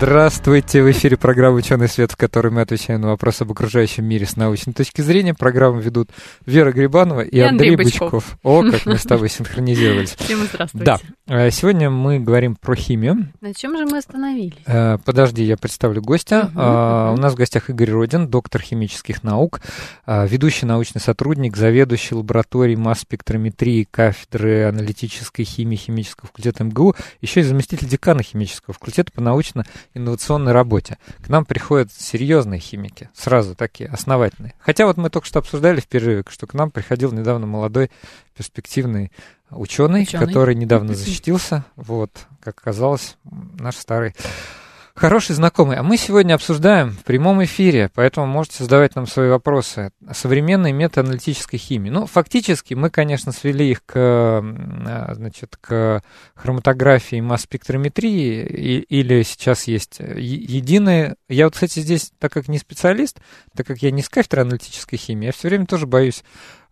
[SPEAKER 1] Здравствуйте! В эфире программа «Ученый свет», в которой мы отвечаем на вопросы об окружающем мире с научной точки зрения. Программу ведут Вера Грибанова и, и Андрей, Андрей Бычков. Бычков. О, как мы с тобой синхронизировались.
[SPEAKER 2] Всем здравствуйте.
[SPEAKER 1] Да. Э, сегодня мы говорим про химию.
[SPEAKER 2] На чем же мы остановились?
[SPEAKER 1] Э, подожди, я представлю гостя. Угу, У нас в гостях Игорь Родин, доктор химических наук, ведущий научный сотрудник, заведующий лабораторией масс-спектрометрии кафедры аналитической химии химического факультета МГУ, еще и заместитель декана химического факультета по научно инновационной работе. К нам приходят серьезные химики, сразу такие, основательные. Хотя вот мы только что обсуждали в перерыве, что к нам приходил недавно молодой перспективный ученый, ученый. который недавно защитился. Вот, как оказалось, наш старый Хороший знакомый. А мы сегодня обсуждаем в прямом эфире, поэтому можете задавать нам свои вопросы. Современные методы аналитической химии. Ну, фактически мы, конечно, свели их к, а, значит, к хроматографии масс-спектрометрии, или сейчас есть единые... Я вот, кстати, здесь, так как не специалист, так как я не с кафедры аналитической химии, я все время тоже боюсь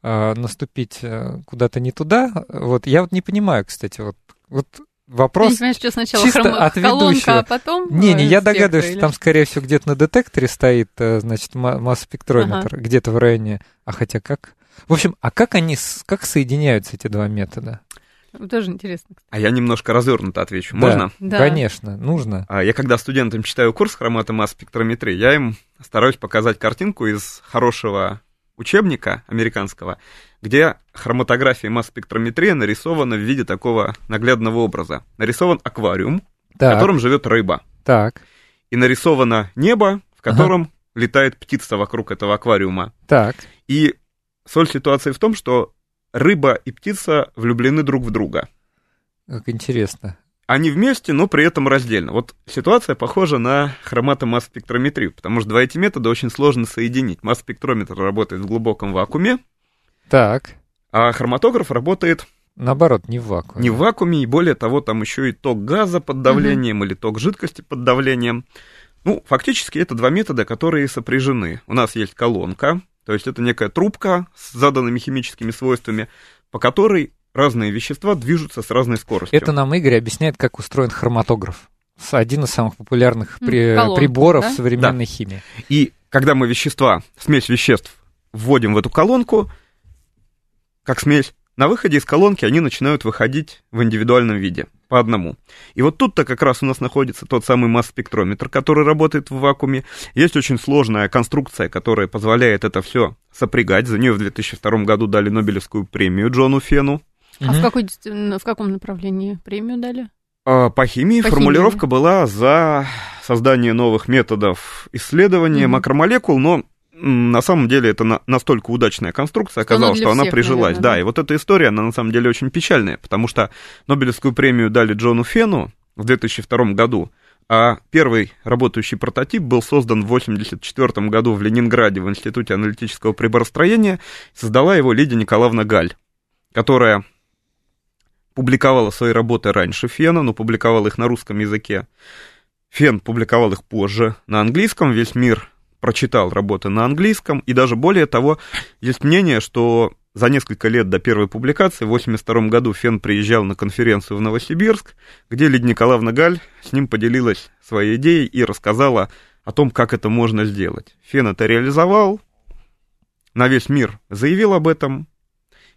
[SPEAKER 1] э, наступить э, куда-то не туда. Вот я вот не понимаю, кстати, вот, вот вопрос
[SPEAKER 2] я понимаю, что сначала
[SPEAKER 1] чисто
[SPEAKER 2] хром...
[SPEAKER 1] от ведущего.
[SPEAKER 2] а потом
[SPEAKER 1] Не, не, я догадываюсь, или... что там, скорее всего, где-то на детекторе стоит, э, значит, масс-спектрометр, ага. где-то в районе... А хотя как? В общем, а как они, как соединяются эти два метода?
[SPEAKER 2] Тоже интересно. Кстати.
[SPEAKER 3] А я немножко развернуто отвечу. Можно?
[SPEAKER 1] Да, конечно, нужно.
[SPEAKER 3] А я когда студентам читаю курс хроматомасс-спектрометрии, я им стараюсь показать картинку из хорошего учебника американского, где хроматография и масс-спектрометрия нарисована в виде такого наглядного образа. Нарисован аквариум, так. в котором живет рыба.
[SPEAKER 1] Так.
[SPEAKER 3] И нарисовано небо, в котором ага. летает птица вокруг этого аквариума.
[SPEAKER 1] Так.
[SPEAKER 3] И соль ситуации в том, что рыба и птица влюблены друг в друга.
[SPEAKER 1] Как интересно
[SPEAKER 3] они вместе, но при этом раздельно. Вот ситуация похожа на хроматомасс-спектрометрию, потому что два эти метода очень сложно соединить. Масс-спектрометр работает в глубоком вакууме,
[SPEAKER 1] так.
[SPEAKER 3] а хроматограф работает...
[SPEAKER 1] Наоборот, не в вакууме.
[SPEAKER 3] Не в вакууме, и более того, там еще и ток газа под давлением угу. или ток жидкости под давлением. Ну, фактически это два метода, которые сопряжены. У нас есть колонка, то есть это некая трубка с заданными химическими свойствами, по которой разные вещества движутся с разной скоростью.
[SPEAKER 1] Это нам Игорь объясняет, как устроен хроматограф. Один из самых популярных при... Колонка, приборов да? современной да. химии.
[SPEAKER 3] И когда мы вещества, смесь веществ вводим в эту колонку, как смесь, на выходе из колонки они начинают выходить в индивидуальном виде, по одному. И вот тут-то как раз у нас находится тот самый масс-спектрометр, который работает в вакууме. Есть очень сложная конструкция, которая позволяет это все сопрягать. За нее в 2002 году дали Нобелевскую премию Джону Фену.
[SPEAKER 2] А в, какой, в каком направлении премию дали?
[SPEAKER 3] А, по химии По формулировка химии. была за создание новых методов исследования mm-hmm. макромолекул, но на самом деле это на, настолько удачная конструкция оказалась, что, что она прижилась. Наверное, да, да, и вот эта история, она на самом деле очень печальная, потому что Нобелевскую премию дали Джону Фену в 2002 году, а первый работающий прототип был создан в 1984 году в Ленинграде в Институте аналитического приборостроения. Создала его Лидия Николаевна Галь, которая публиковала свои работы раньше Фена, но публиковала их на русском языке. Фен публиковал их позже на английском, весь мир прочитал работы на английском, и даже более того, есть мнение, что за несколько лет до первой публикации, в 1982 году, Фен приезжал на конференцию в Новосибирск, где Лидия Николаевна Галь с ним поделилась своей идеей и рассказала о том, как это можно сделать. Фен это реализовал, на весь мир заявил об этом,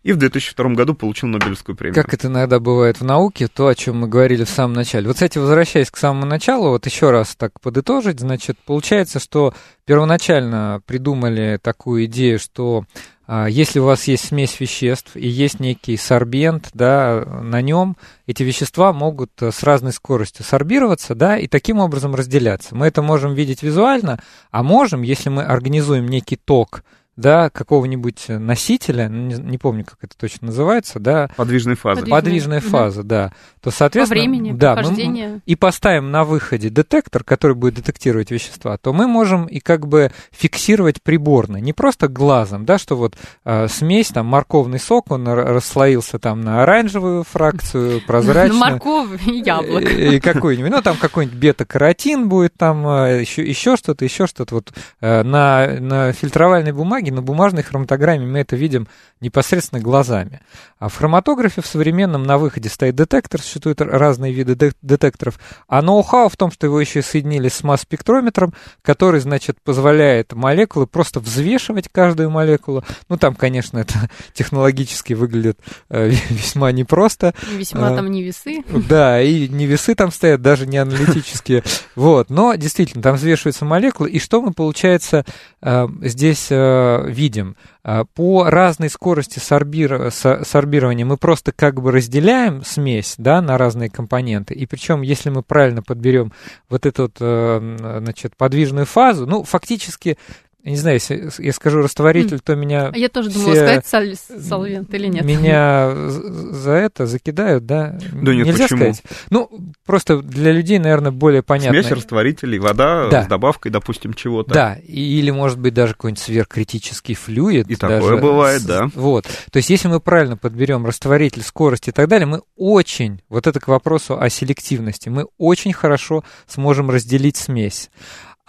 [SPEAKER 3] и в 2002 году получил Нобелевскую премию.
[SPEAKER 1] Как это иногда бывает в науке, то, о чем мы говорили в самом начале. Вот, кстати, возвращаясь к самому началу, вот еще раз так подытожить, значит, получается, что первоначально придумали такую идею, что а, если у вас есть смесь веществ и есть некий сорбент, да, на нем эти вещества могут с разной скоростью сорбироваться, да, и таким образом разделяться. Мы это можем видеть визуально, а можем, если мы организуем некий ток, да, какого-нибудь носителя, не, не помню, как это точно называется, да.
[SPEAKER 3] Подвижной фазы.
[SPEAKER 1] Подвижная, Подвижная фаза, да. То, соответственно,
[SPEAKER 2] По времени,
[SPEAKER 1] да,
[SPEAKER 2] мы,
[SPEAKER 1] и поставим на выходе детектор, который будет детектировать вещества, то мы можем и как бы фиксировать приборно, не просто глазом, да, что вот э, смесь, там, морковный сок, он расслоился там на оранжевую фракцию, прозрачную.
[SPEAKER 2] Морковь и яблоко.
[SPEAKER 1] И какой-нибудь, ну, там какой-нибудь бета-каротин будет, там еще, еще что-то, еще что-то. Вот э, на, на фильтровальной бумаге, на бумажной хроматограмме мы это видим непосредственно глазами. А в хроматографе в современном на выходе стоит детектор, существуют разные виды детекторов. А ноу-хау в том, что его еще соединили с масс-спектрометром, который, значит, позволяет молекулы просто взвешивать каждую молекулу. Ну, там, конечно, это технологически выглядит э, весьма непросто.
[SPEAKER 2] Весьма э, там не весы.
[SPEAKER 1] Да, и не весы там стоят, даже не аналитические. Вот, но действительно, там взвешиваются молекулы, и что мы, получается, э, здесь э, видим? Э, по разной скорости сорбир... сорбирования мы просто как бы разделяем смесь да, на разные компоненты. И причем, если мы правильно подберем вот эту вот, значит, подвижную фазу, ну, фактически я не знаю, если я скажу растворитель, то меня...
[SPEAKER 2] Я тоже думала, сказать соль, солвент или нет.
[SPEAKER 1] Меня за это закидают, да?
[SPEAKER 3] Да нет,
[SPEAKER 1] Нельзя
[SPEAKER 3] почему?
[SPEAKER 1] сказать. Ну, просто для людей, наверное, более понятно.
[SPEAKER 3] Смесь растворителей, вода
[SPEAKER 1] да.
[SPEAKER 3] с добавкой, допустим, чего-то.
[SPEAKER 1] Да, или, может быть, даже какой-нибудь сверхкритический флюид.
[SPEAKER 3] И такое бывает, да.
[SPEAKER 1] Вот. То есть, если мы правильно подберем растворитель, скорость и так далее, мы очень, вот это к вопросу о селективности, мы очень хорошо сможем разделить смесь.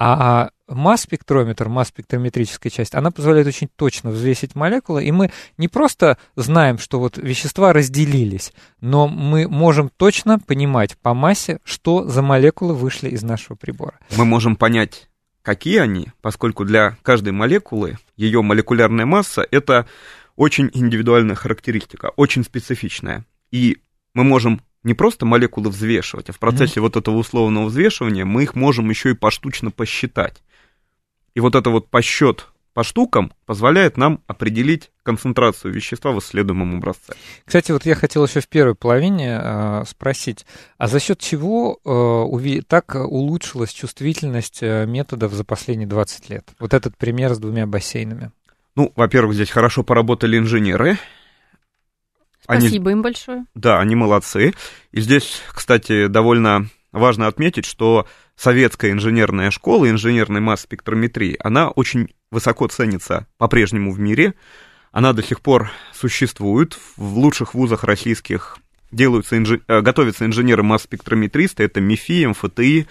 [SPEAKER 1] А масс-спектрометр, масс-спектрометрическая часть, она позволяет очень точно взвесить молекулы, и мы не просто знаем, что вот вещества разделились, но мы можем точно понимать по массе, что за молекулы вышли из нашего прибора.
[SPEAKER 3] Мы можем понять, какие они, поскольку для каждой молекулы ее молекулярная масса — это очень индивидуальная характеристика, очень специфичная. И мы можем не просто молекулы взвешивать, а в процессе mm-hmm. вот этого условного взвешивания мы их можем еще и поштучно посчитать. И вот это вот посчет по штукам позволяет нам определить концентрацию вещества в исследуемом образце.
[SPEAKER 1] Кстати, вот я хотел еще в первой половине э, спросить, а за счет чего э, так улучшилась чувствительность э, методов за последние 20 лет? Вот этот пример с двумя бассейнами.
[SPEAKER 3] Ну, во-первых, здесь хорошо поработали инженеры.
[SPEAKER 2] Спасибо они, им большое.
[SPEAKER 3] Да, они молодцы. И здесь, кстати, довольно важно отметить, что советская инженерная школа инженерной масс-спектрометрии, она очень высоко ценится по-прежнему в мире. Она до сих пор существует. В лучших вузах российских делаются инж... Э, готовятся инженеры масс-спектрометристы, это МИФИ, МФТИ.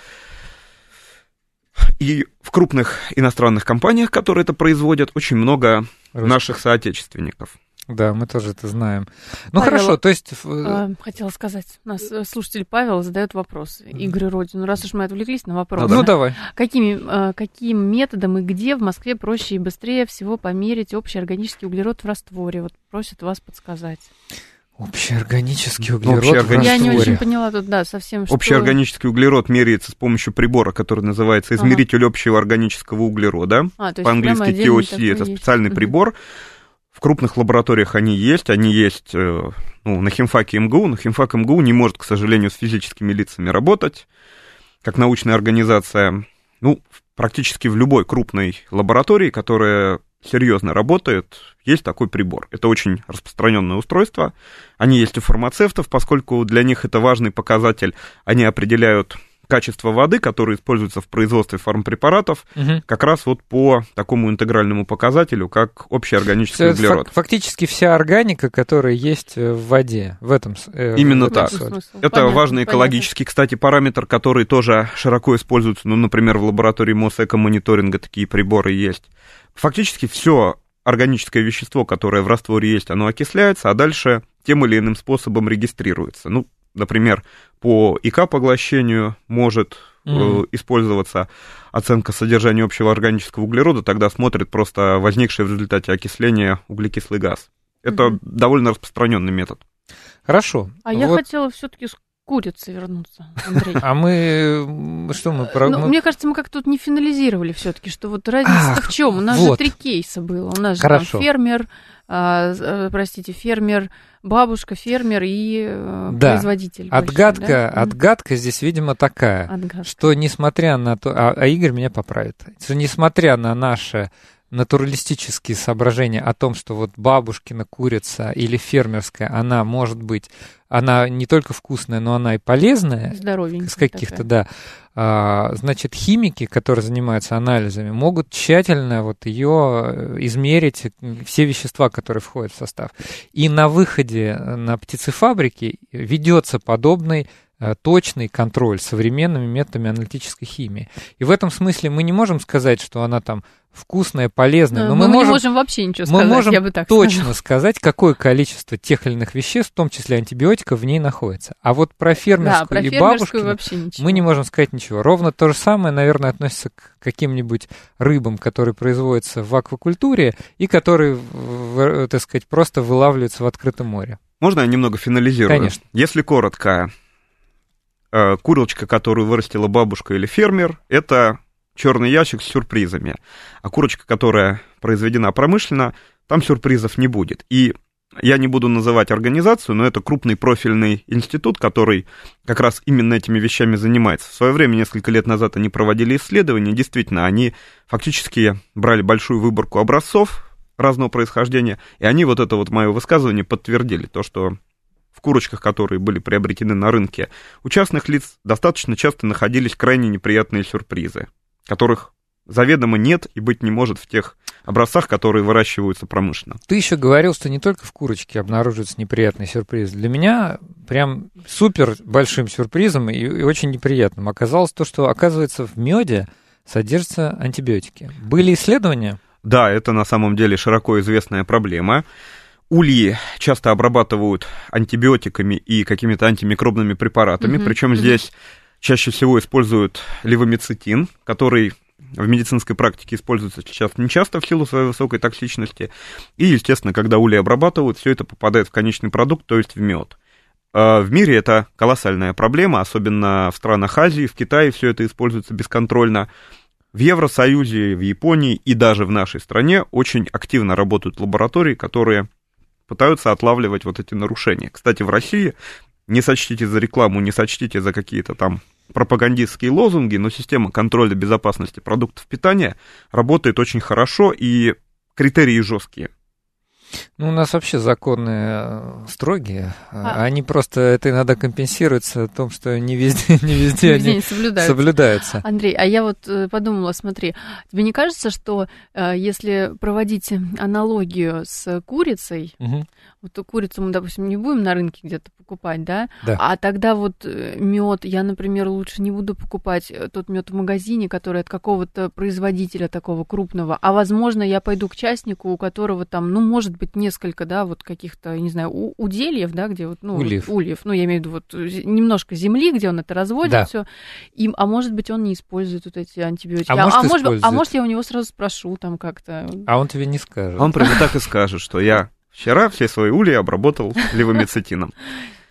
[SPEAKER 3] И в крупных иностранных компаниях, которые это производят, очень много Русских. наших соотечественников.
[SPEAKER 1] Да, мы тоже это знаем. Ну Павел, хорошо, то есть...
[SPEAKER 2] Э, хотела сказать, у нас э, слушатель Павел задает вопрос Игорю Родину. Раз уж мы отвлеклись на вопрос.
[SPEAKER 1] Ну, давай.
[SPEAKER 2] Какими, э, каким методом и где в Москве проще и быстрее всего померить общий органический углерод в растворе? Вот просят вас подсказать.
[SPEAKER 1] Общий органический углерод.
[SPEAKER 2] Общий органический... Я не очень поняла тут, да, совсем
[SPEAKER 3] что... Общий органический углерод меряется с помощью прибора, который называется измеритель ага. общего органического углерода. А, По-английски TOC, это специальный прибор. В крупных лабораториях они есть, они есть э, ну, на химфаке МГУ, но химфак МГУ не может, к сожалению, с физическими лицами работать, как научная организация. Ну, практически в любой крупной лаборатории, которая серьезно работает, есть такой прибор. Это очень распространенное устройство. Они есть у фармацевтов, поскольку для них это важный показатель. Они определяют качество воды, которое используется в производстве фармпрепаратов, угу. как раз вот по такому интегральному показателю, как общий органический углерод.
[SPEAKER 1] Фактически вся органика, которая есть э, в воде, в этом
[SPEAKER 3] э, Именно в так. Смысл. Это понятно, важный экологический, понятно. кстати, параметр, который тоже широко используется, ну, например, в лаборатории Мосэкомониторинга такие приборы есть. Фактически все органическое вещество, которое в растворе есть, оно окисляется, а дальше тем или иным способом регистрируется. Ну, например, по ИК-поглощению может mm. использоваться оценка содержания общего органического углерода, тогда смотрит просто возникший в результате окисления углекислый газ. Это mm-hmm. довольно распространенный метод.
[SPEAKER 1] Хорошо.
[SPEAKER 2] А вот. я хотела все-таки курицы вернуться, Андрей.
[SPEAKER 1] А мы что мы про?
[SPEAKER 2] Ну, мне кажется, мы как-то тут не финализировали все-таки, что вот разница в чем? У нас же три кейса было. У нас же там фермер, а, э, простите, фермер, бабушка, фермер и э, да. производитель.
[SPEAKER 1] Отгадка, большой, да? отгадка здесь, видимо, такая, отгадка. что несмотря на то, а, а Игорь меня поправит, что несмотря на наше натуралистические соображения о том, что вот бабушкина курица или фермерская, она может быть, она не только вкусная, но она и полезная.
[SPEAKER 2] Здоровенькая
[SPEAKER 1] С каких-то, да. А, значит, химики, которые занимаются анализами, могут тщательно вот ее э, измерить, все вещества, которые входят в состав. И на выходе на птицефабрики ведется подобный Э, точный контроль современными методами аналитической химии. И в этом смысле мы не можем сказать, что она там вкусная, полезная, но,
[SPEAKER 2] но
[SPEAKER 1] мы,
[SPEAKER 2] мы
[SPEAKER 1] можем,
[SPEAKER 2] не можем вообще ничего
[SPEAKER 1] мы
[SPEAKER 2] сказать,
[SPEAKER 1] можем
[SPEAKER 2] я бы так
[SPEAKER 1] точно
[SPEAKER 2] сказала.
[SPEAKER 1] сказать, какое количество тех или иных веществ, в том числе антибиотиков, в ней находится. А вот про фермерскую
[SPEAKER 2] да, про
[SPEAKER 1] и
[SPEAKER 2] фермерскую
[SPEAKER 1] бабушкину мы не можем сказать ничего. Ровно то же самое, наверное, относится к каким-нибудь рыбам, которые производятся в аквакультуре и которые, в- так сказать, просто вылавливаются в открытом море.
[SPEAKER 3] Можно я немного финализирую?
[SPEAKER 1] Конечно.
[SPEAKER 3] Если коротко, э, курочка, которую вырастила бабушка или фермер, это черный ящик с сюрпризами. А курочка, которая произведена промышленно, там сюрпризов не будет. И я не буду называть организацию, но это крупный профильный институт, который как раз именно этими вещами занимается. В свое время, несколько лет назад, они проводили исследования. Действительно, они фактически брали большую выборку образцов разного происхождения, и они вот это вот мое высказывание подтвердили, то, что в курочках, которые были приобретены на рынке, у частных лиц достаточно часто находились крайне неприятные сюрпризы, которых заведомо нет и быть не может в тех образцах, которые выращиваются промышленно.
[SPEAKER 1] Ты еще говорил, что не только в курочке обнаруживаются неприятные сюрпризы. Для меня прям супер большим сюрпризом и, и очень неприятным оказалось то, что, оказывается, в меде содержатся антибиотики. Были исследования?
[SPEAKER 3] Да, это на самом деле широко известная проблема. Ульи часто обрабатывают антибиотиками и какими-то антимикробными препаратами,
[SPEAKER 2] Мгм,
[SPEAKER 3] причем
[SPEAKER 2] мгм.
[SPEAKER 3] здесь чаще всего используют левомицетин, который в медицинской практике используется сейчас нечасто в силу своей высокой токсичности. И, естественно, когда ули обрабатывают, все это попадает в конечный продукт, то есть в мед. В мире это колоссальная проблема, особенно в странах Азии, в Китае все это используется бесконтрольно. В Евросоюзе, в Японии и даже в нашей стране очень активно работают лаборатории, которые пытаются отлавливать вот эти нарушения. Кстати, в России, не сочтите за рекламу, не сочтите за какие-то там пропагандистские лозунги, но система контроля безопасности продуктов питания работает очень хорошо и критерии жесткие.
[SPEAKER 1] Ну, у нас вообще законы э, строгие.
[SPEAKER 2] А.
[SPEAKER 1] Они просто, это иногда компенсируется том, что не везде, не везде
[SPEAKER 2] Нигде
[SPEAKER 1] они
[SPEAKER 2] не соблюдают.
[SPEAKER 1] соблюдаются.
[SPEAKER 2] Андрей, а я вот э, подумала, смотри, тебе не кажется, что э, если проводить аналогию с курицей,
[SPEAKER 1] Мгм.
[SPEAKER 2] вот курицу мы, допустим, не будем на рынке где-то покупать, да?
[SPEAKER 1] Да.
[SPEAKER 2] А тогда вот мед, я, например, лучше не буду покупать тот мед в магазине, который от какого-то производителя такого крупного, а возможно, я пойду к частнику, у которого там, ну, может быть, несколько, да, вот каких-то, я не знаю, у- удельев, да, где вот, ну,
[SPEAKER 1] Ульев.
[SPEAKER 2] ульев, ну, я имею в виду вот немножко земли, где он это разводит,
[SPEAKER 1] Да.
[SPEAKER 2] все. И, а может быть, он не использует вот эти антибиотики.
[SPEAKER 1] А может,
[SPEAKER 2] а, может, а
[SPEAKER 1] использует.
[SPEAKER 2] может, я у него сразу спрошу там как-то.
[SPEAKER 1] А он тебе не скажет.
[SPEAKER 3] Он прямо так и скажет, что я вчера все свои ульи обработал левомицетином.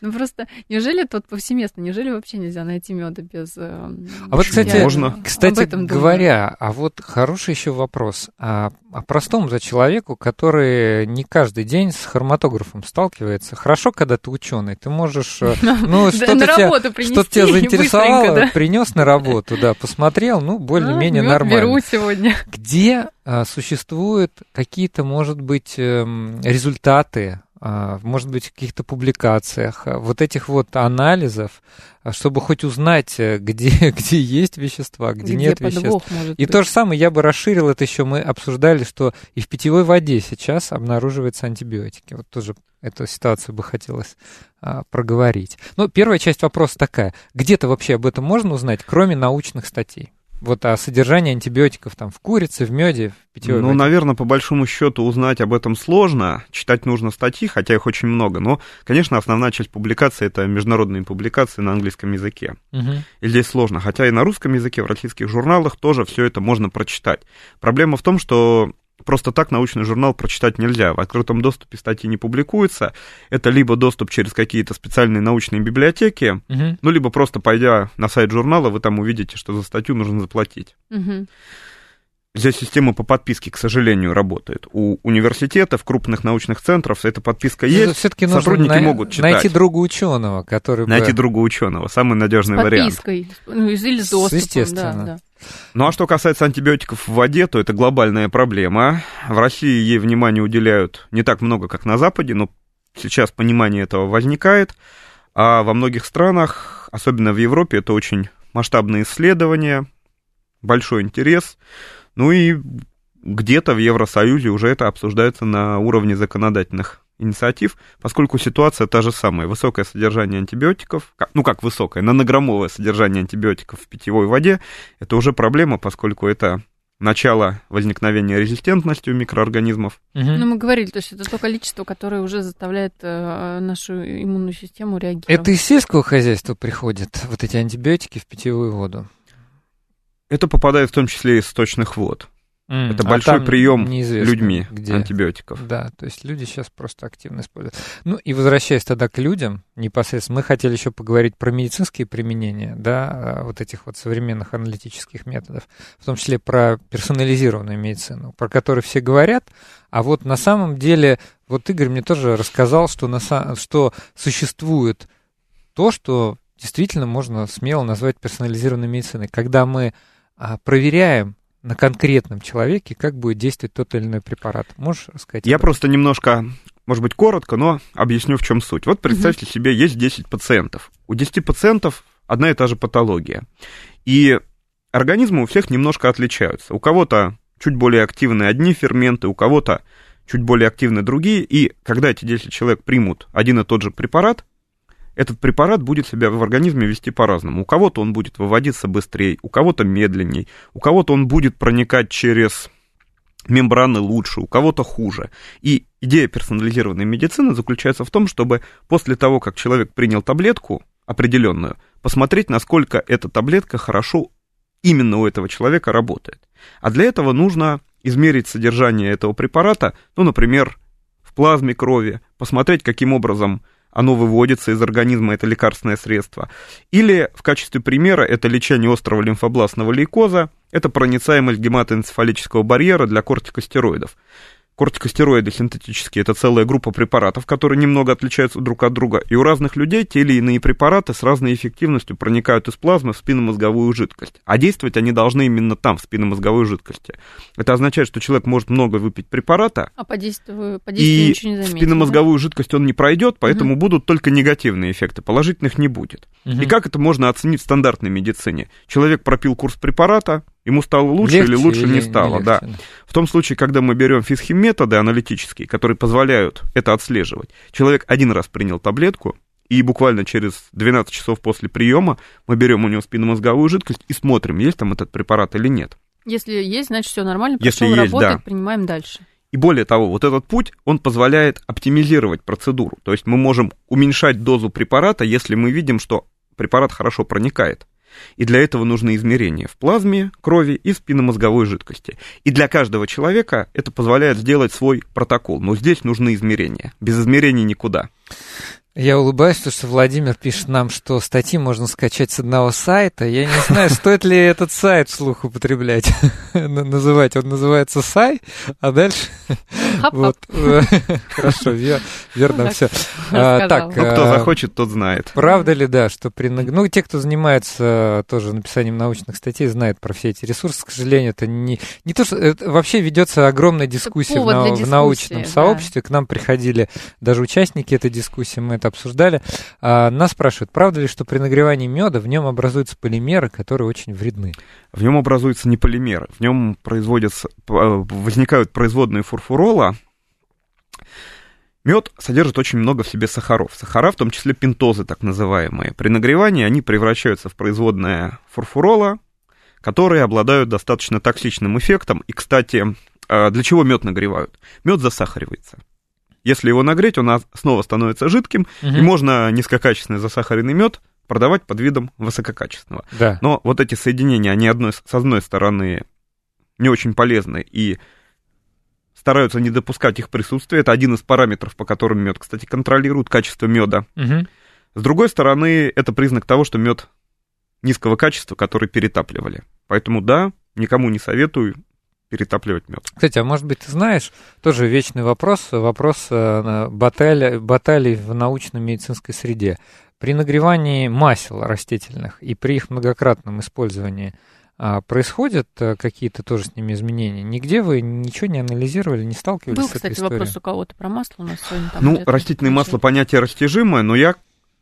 [SPEAKER 2] Ну просто, неужели вот повсеместно, неужели вообще нельзя найти меда без... э,
[SPEAKER 1] А вот, кстати,
[SPEAKER 3] Можно.
[SPEAKER 1] Кстати говоря, а вот хороший еще вопрос. А, о простом за человеку, который не каждый день с хроматографом сталкивается. Хорошо, когда ты ученый, ты можешь, э, ну, что-то тебя, что тебя заинтересовало, принес на работу, да, посмотрел, ну, более-менее
[SPEAKER 2] А,
[SPEAKER 1] нормально.
[SPEAKER 2] беру сегодня.
[SPEAKER 1] Где а, существуют какие-то, может быть, эм, результаты, а, может быть, в каких-то публикациях, а, вот этих вот анализов, а, чтобы хоть узнать, э, где, где есть вещества, где,
[SPEAKER 2] Где
[SPEAKER 1] нет веществ. И
[SPEAKER 2] быть.
[SPEAKER 1] то же самое я бы расширил это еще. Мы обсуждали, что и в питьевой воде сейчас обнаруживаются антибиотики. Вот тоже эту ситуацию бы хотелось а, проговорить. Ну, первая часть вопроса такая. Где-то вообще об этом можно узнать, кроме научных статей? Вот о содержании антибиотиков там в курице, в меде, в питьевой
[SPEAKER 3] Ну,
[SPEAKER 1] воде.
[SPEAKER 3] наверное, по большому счету узнать об этом сложно. Читать нужно статьи, хотя их очень много. Но, конечно, основная часть публикаций это международные публикации на английском языке.
[SPEAKER 1] Мгм.
[SPEAKER 3] И здесь сложно. Хотя и на русском языке, в российских журналах тоже все это можно прочитать. Проблема в том, что просто так научный журнал прочитать нельзя. В открытом доступе статьи не публикуются. Это либо доступ через какие-то специальные научные библиотеки,
[SPEAKER 1] Мгм.
[SPEAKER 3] ну, либо просто пойдя на сайт журнала, вы там увидите, что за статью нужно заплатить.
[SPEAKER 2] Мгм.
[SPEAKER 3] Здесь система по подписке, к сожалению, работает. У университетов, крупных научных центров эта подписка есть.
[SPEAKER 1] Все-таки
[SPEAKER 3] сотрудники
[SPEAKER 1] най-
[SPEAKER 3] могут читать.
[SPEAKER 1] найти друга ученого, который бы-
[SPEAKER 3] Найти друга ученого. Самый надежный
[SPEAKER 2] С
[SPEAKER 3] вариант.
[SPEAKER 2] подпиской. Ну, или с доступом,
[SPEAKER 1] Естественно.
[SPEAKER 2] да, да.
[SPEAKER 3] Ну а что касается антибиотиков в воде, то это глобальная проблема. В России ей внимание уделяют не так много, как на Западе, но сейчас понимание этого возникает. А во многих странах, особенно в Европе, это очень масштабные исследования, большой интерес. Ну и где-то в Евросоюзе уже это обсуждается на уровне законодательных инициатив, поскольку ситуация та же самая. Высокое содержание антибиотиков, ну как высокое, нанограммовое содержание антибиотиков в питьевой воде, это уже проблема, поскольку это начало возникновения резистентности у микроорганизмов.
[SPEAKER 2] Угу. Ну, мы говорили, то есть это то количество, которое уже заставляет э, нашу иммунную систему реагировать.
[SPEAKER 1] Это из сельского хозяйства приходят вот эти антибиотики в питьевую воду?
[SPEAKER 3] Это попадает в том числе из сточных вод. Mm, это а большой прием людьми где. антибиотиков.
[SPEAKER 1] Да, то есть люди сейчас просто активно используют. Ну и возвращаясь тогда к людям, непосредственно, мы хотели еще поговорить про медицинские применения, да, а, вот этих вот современных аналитических методов, в том числе про персонализированную медицину, про которую все говорят, а вот на самом деле, вот Игорь мне тоже рассказал, что, на, что существует то, что действительно можно смело назвать персонализированной медициной, когда мы а, проверяем на конкретном человеке, как будет действовать тот или иной препарат. Можешь рассказать?
[SPEAKER 3] Я просто немножко, может быть, коротко, но объясню, в чем суть. Вот представьте угу. себе, есть 10 пациентов. У 10 пациентов одна и та же патология. И организмы у всех немножко отличаются. У кого-то чуть более активны одни ферменты, у кого-то чуть более активны другие. И когда эти 10 человек примут один и тот же препарат, этот препарат будет себя в организме вести по-разному. У кого-то он будет выводиться быстрее, у кого-то медленней, у кого-то он будет проникать через мембраны лучше, у кого-то хуже. И идея персонализированной медицины заключается в том, чтобы после того, как человек принял таблетку определенную, посмотреть, насколько эта таблетка хорошо именно у этого человека работает. А для этого нужно измерить содержание этого препарата, ну, например, в плазме крови, посмотреть, каким образом оно выводится из организма, это лекарственное средство. Или в качестве примера это лечение острого лимфобластного лейкоза, это проницаемость гематоэнцефалического барьера для кортикостероидов. Кортикостероиды синтетические – это целая группа препаратов, которые немного отличаются друг от друга. И у разных людей те или иные препараты с разной эффективностью проникают из плазмы в спинномозговую жидкость. А действовать они должны именно там, в спинномозговой жидкости. Это означает, что человек может много выпить препарата,
[SPEAKER 2] а по действию, по действию
[SPEAKER 3] и
[SPEAKER 2] ничего не заметит,
[SPEAKER 3] в спинномозговую да? жидкость он не пройдет, поэтому угу. будут только негативные эффекты, положительных не будет. Угу. И как это можно оценить в стандартной медицине? Человек пропил курс препарата, Ему стало лучше легче или лучше или не стало, не легче, да. В том случае, когда мы берем физхим-методы аналитические, которые позволяют это отслеживать, человек один раз принял таблетку, и буквально через 12 часов после приема мы берем у него спинномозговую жидкость и смотрим, есть там этот препарат или нет.
[SPEAKER 2] Если есть, значит все нормально, Если есть, работает, да. принимаем дальше.
[SPEAKER 3] И более того, вот этот путь, он позволяет оптимизировать процедуру. То есть мы можем уменьшать дозу препарата, если мы видим, что препарат хорошо проникает. И для этого нужны измерения в плазме, крови и спинномозговой жидкости. И для каждого человека это позволяет сделать свой протокол. Но здесь нужны измерения. Без измерений никуда.
[SPEAKER 1] Я улыбаюсь, потому что Владимир пишет нам, что статьи можно скачать с одного сайта. Я не знаю, стоит ли этот сайт вслух употреблять, называть. Он называется Сай, а дальше... Вот. Хорошо, верно все.
[SPEAKER 3] А, так, ну, кто а, захочет, тот знает.
[SPEAKER 1] Правда ли, да, что при... Ну, те, кто занимается тоже написанием научных статей, знают про все эти ресурсы. К сожалению, это не, не то, что... Это вообще ведется огромная дискуссия в, в научном сообществе. К нам приходили даже участники этой дискуссии, мы это обсуждали. А, нас спрашивают, правда ли, что при нагревании меда в нем образуются полимеры, которые очень вредны?
[SPEAKER 3] В нем образуются не полимеры, в нем производятся, возникают производные фурфурола. Мед содержит очень много в себе сахаров. Сахара, в том числе пентозы, так называемые. При нагревании они превращаются в производное фурфурола, которые обладают достаточно токсичным эффектом. И, кстати, а, для чего мед нагревают? Мед засахаривается. Если его нагреть, он снова становится жидким, угу. и можно низкокачественный засахаренный мед продавать под видом высококачественного.
[SPEAKER 1] Да.
[SPEAKER 3] Но вот эти соединения, они одной, с одной стороны не очень полезны и стараются не допускать их присутствия. Это один из параметров, по которым мед, кстати, контролирует качество меда.
[SPEAKER 1] Угу.
[SPEAKER 3] С другой стороны, это признак того, что мед низкого качества, который перетапливали. Поэтому да, никому не советую перетапливать мед.
[SPEAKER 1] Кстати, а может быть, ты знаешь, тоже вечный вопрос, вопрос э, баталий, баталий в научно-медицинской среде. При нагревании масел растительных и при их многократном использовании А происходят э, какие-то тоже с ними изменения? Нигде вы ничего не анализировали, не сталкивались
[SPEAKER 2] Был,
[SPEAKER 1] с этой
[SPEAKER 2] кстати,
[SPEAKER 1] историей?
[SPEAKER 2] вопрос у кого-то про масло у нас сегодня. Там
[SPEAKER 3] Ну, растительное масло понятие растяжимое, но я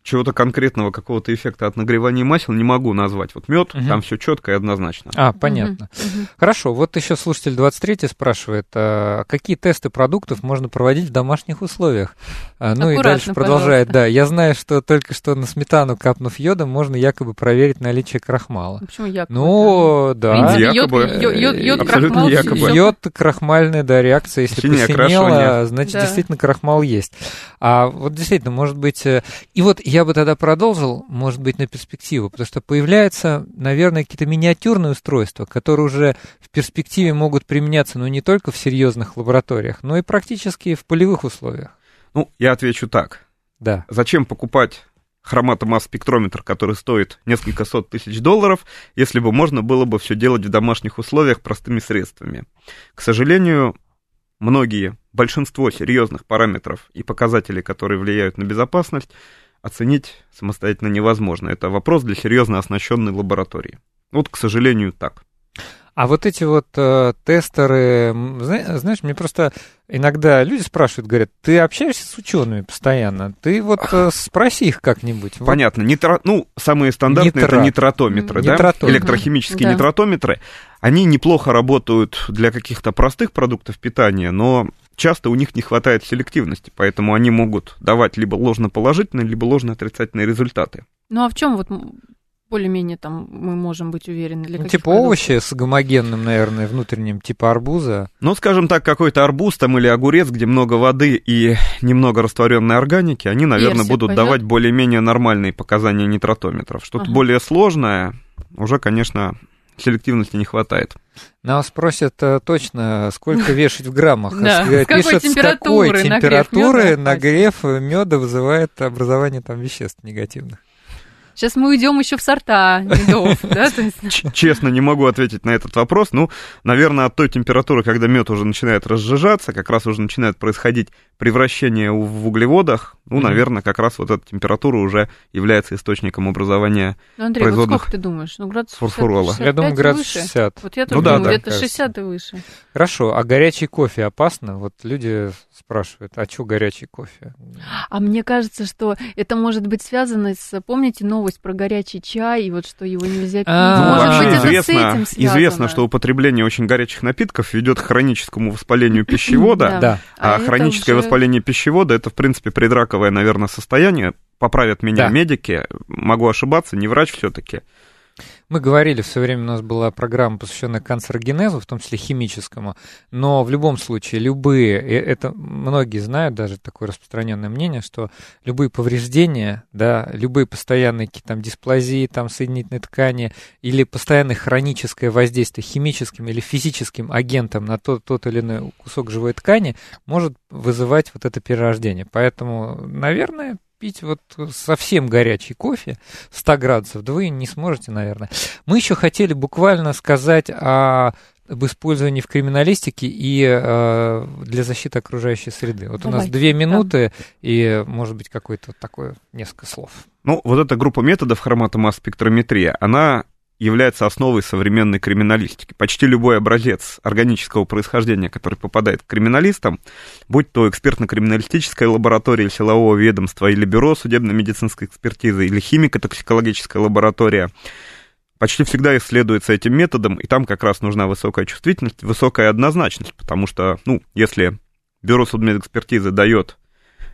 [SPEAKER 3] чего-то конкретного, какого-то эффекта от нагревания масел не могу назвать. Вот мед,
[SPEAKER 1] Мгм.
[SPEAKER 3] там все четко и однозначно.
[SPEAKER 1] А, понятно.
[SPEAKER 2] Мгм.
[SPEAKER 1] Хорошо, вот еще слушатель 23 спрашивает, а какие тесты продуктов можно проводить в домашних условиях? А, ну и дальше продолжает,
[SPEAKER 2] пожалуйста.
[SPEAKER 1] да, я знаю, что только что на сметану капнув йодом, можно якобы проверить наличие крахмала.
[SPEAKER 2] Ну, Почему якобы?
[SPEAKER 1] Ну, да.
[SPEAKER 2] принципе, йод-
[SPEAKER 3] Якобы,
[SPEAKER 2] йод- йод- йод,
[SPEAKER 3] абсолютно
[SPEAKER 2] крахмал,
[SPEAKER 3] якобы.
[SPEAKER 1] Йод, крахмальная, да, реакция, если посинело,
[SPEAKER 3] окрашивание.
[SPEAKER 1] значит,
[SPEAKER 2] Да.
[SPEAKER 1] действительно крахмал есть. А вот действительно, может быть... э, И вот я бы тогда продолжил, может быть, на перспективу, потому что появляются, наверное, какие-то миниатюрные устройства, которые уже в перспективе могут применяться, ну, не только в серьезных лабораториях, но и практически в полевых условиях.
[SPEAKER 3] Ну, я отвечу так.
[SPEAKER 1] Да.
[SPEAKER 3] Зачем покупать хроматомасс-спектрометр, который стоит несколько сот тысяч долларов, если бы можно было бы все делать в домашних условиях простыми средствами? К сожалению, многие, большинство серьезных параметров и показателей, которые влияют на безопасность, оценить самостоятельно невозможно. Это вопрос для серьезно оснащенной лаборатории. Вот, к сожалению, так.
[SPEAKER 1] А вот эти вот э, тестеры, знаешь, мне просто иногда люди спрашивают, говорят, ты общаешься с учеными постоянно, ты вот э, спроси их как-нибудь. Вот
[SPEAKER 3] Понятно. Нитро... Ну, самые стандартные
[SPEAKER 1] Нитрат.
[SPEAKER 3] это нитротометры, да?
[SPEAKER 1] Нитротометры.
[SPEAKER 3] Электрохимические
[SPEAKER 2] Да.
[SPEAKER 3] нитротометры. Они неплохо работают для каких-то простых продуктов питания, но часто у них не хватает селективности, поэтому они могут давать либо ложноположительные, либо ложноотрицательные результаты.
[SPEAKER 2] Ну, а в чем вот более-менее там мы можем быть уверены? Для
[SPEAKER 1] Ну, типа
[SPEAKER 2] продуктов?
[SPEAKER 1] овощи с гомогенным, наверное, внутренним, типа арбуза.
[SPEAKER 3] Ну, скажем так, какой-то арбуз там или огурец, где много воды и немного растворенной органики, они, наверное,
[SPEAKER 2] Персик
[SPEAKER 3] будут
[SPEAKER 2] пойдёт?
[SPEAKER 3] давать более-менее нормальные показания нитротометров. Что-то
[SPEAKER 2] Ага.
[SPEAKER 3] более сложное, уже, конечно, селективности не хватает.
[SPEAKER 1] Нас спросят э, точно, сколько вешать в граммах.
[SPEAKER 2] Да,
[SPEAKER 1] С-
[SPEAKER 2] с какой
[SPEAKER 1] Пишет, с какой
[SPEAKER 2] температуры нагрев
[SPEAKER 1] температуры
[SPEAKER 2] мёда
[SPEAKER 1] нагрев меда вызывает образование там веществ негативных.
[SPEAKER 2] Сейчас мы уйдем еще в сорта медов, да?
[SPEAKER 3] Честно, не могу ответить на этот вопрос. Ну, наверное, от той температуры, когда мед уже начинает разжижаться, как раз уже начинает происходить превращение в углеводах. Ну, наверное, как раз вот эта температура уже является источником образования.
[SPEAKER 2] Ну, Андрей, вот сколько ты думаешь? Ну, градусов
[SPEAKER 3] фурфурола.
[SPEAKER 2] 60,
[SPEAKER 1] Я думаю,
[SPEAKER 2] 65 и
[SPEAKER 1] градус
[SPEAKER 2] выше?
[SPEAKER 1] 60.
[SPEAKER 2] Вот я
[SPEAKER 3] Ну
[SPEAKER 2] тоже
[SPEAKER 3] да,
[SPEAKER 2] думаю,
[SPEAKER 3] да,
[SPEAKER 2] где-то
[SPEAKER 1] кажется.
[SPEAKER 2] 60 и выше.
[SPEAKER 1] Хорошо, а горячий кофе опасно? Вот люди спрашивают, а что горячий кофе?
[SPEAKER 2] А мне кажется, что это может быть связано с... Помните новость про горячий чай, и вот что его нельзя пить?
[SPEAKER 1] А,
[SPEAKER 3] Ну,
[SPEAKER 1] может
[SPEAKER 3] вообще
[SPEAKER 2] быть, это с
[SPEAKER 3] известно, известно, что употребление очень горячих напитков ведет к хроническому воспалению пищевода.
[SPEAKER 2] Да.
[SPEAKER 3] А,
[SPEAKER 2] А
[SPEAKER 3] хроническое
[SPEAKER 2] уже-
[SPEAKER 3] воспаление пищевода это, в принципе, предраковое, наверное, состояние. Поправят меня
[SPEAKER 1] Да.
[SPEAKER 3] медики, могу ошибаться, не врач все-таки.
[SPEAKER 1] Мы говорили, в свое время у нас была программа, посвященная канцерогенезу, в том числе химическому, но в любом случае любые, это многие знают, даже такое распространенное мнение, что любые повреждения, да, любые постоянные какие-то там дисплазии, там соединительной ткани или постоянное хроническое воздействие химическим или физическим агентом на тот, тот или иной кусок живой ткани может вызывать вот это перерождение. Поэтому, наверное, пить вот совсем горячий кофе 100 градусов, да вы не сможете, наверное. Мы еще хотели буквально сказать о об использовании в криминалистике и э, для защиты окружающей среды. Вот у нас две
[SPEAKER 2] да.
[SPEAKER 1] минуты и, может быть, какое-то вот такое несколько слов.
[SPEAKER 3] Ну, вот эта группа методов хроматомасс-спектрометрия, она является основой современной криминалистики. Почти любой образец органического происхождения, который попадает к криминалистам, будь то экспертно-криминалистическая лаборатория силового ведомства или бюро судебно-медицинской экспертизы, или химико-токсикологическая лаборатория, почти всегда исследуется этим методом, и там как раз нужна высокая чувствительность, высокая однозначность, потому что, ну, если бюро судмедэкспертизы дает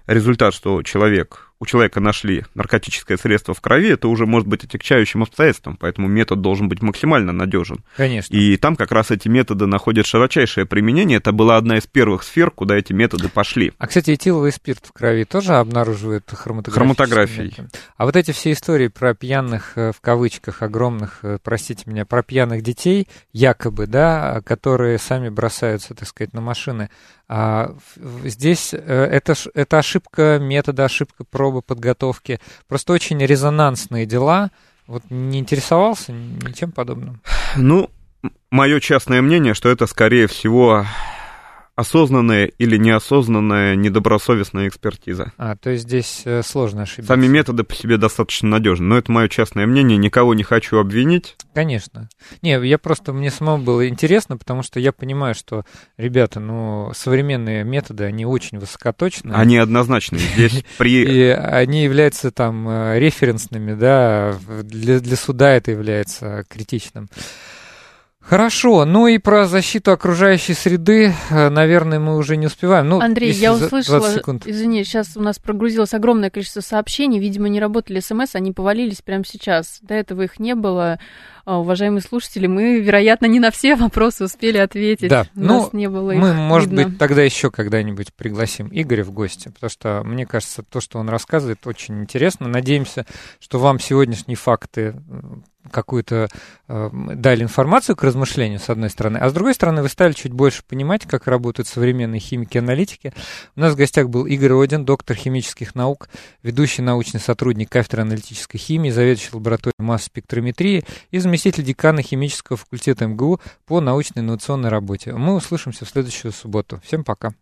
[SPEAKER 3] результат, что человек, у человека нашли наркотическое средство в крови, это уже может быть отягчающим обстоятельством, поэтому метод должен быть максимально надежен.
[SPEAKER 1] Конечно.
[SPEAKER 3] И там как раз эти методы находят широчайшее применение. Это была одна из первых сфер, куда эти методы пошли.
[SPEAKER 1] А, кстати, этиловый спирт в крови тоже обнаруживают хроматографией? А вот эти все истории про пьяных, э, в кавычках, огромных, э, простите меня, про пьяных детей, якобы, да, которые сами бросаются, так сказать, на машины, а здесь э, это, это ошибка метода, ошибка пробы подготовки. Просто очень резонансные дела. Вот не интересовался ничем подобным.
[SPEAKER 3] Ну, мое частное мнение, что это, скорее всего, осознанная или неосознанная недобросовестная экспертиза.
[SPEAKER 1] А, то есть здесь э, сложно ошибиться.
[SPEAKER 3] Сами методы по себе достаточно надежны, но это мое частное мнение, никого не хочу обвинить.
[SPEAKER 1] Конечно. Не, я просто, мне самому было интересно, потому что я понимаю, что, ребята, ну, современные методы, они очень высокоточные.
[SPEAKER 3] Они однозначные. Здесь при...
[SPEAKER 1] И они являются там э, референсными, да, для, для суда это является критичным. Хорошо, ну и про защиту окружающей среды, э, наверное, мы уже не успеваем. Ну,
[SPEAKER 2] Андрей, я услышала, извини, сейчас у нас прогрузилось огромное количество сообщений, видимо, не работали смс, они повалились прямо сейчас. До этого их не было. А, уважаемые слушатели, мы, вероятно, не на все вопросы успели ответить.
[SPEAKER 1] Да,
[SPEAKER 2] у
[SPEAKER 1] ну,
[SPEAKER 2] нас не было
[SPEAKER 1] мы,
[SPEAKER 2] их
[SPEAKER 1] может
[SPEAKER 2] видно.
[SPEAKER 1] быть, тогда еще когда-нибудь пригласим Игоря в гости, потому что, мне кажется, то, что он рассказывает, очень интересно. Надеемся, что вам сегодняшние факты какую-то э, дали информацию к размышлению, с одной стороны, а с другой стороны, вы стали чуть больше понимать, как работают современные химики и аналитики. У нас в гостях был Игорь Один, доктор химических наук, ведущий научный сотрудник кафедры аналитической химии, заведующий лабораторией масс-спектрометрии и заместитель декана химического факультета МГУ по научно-инновационной работе. Мы услышимся в следующую субботу. Всем пока.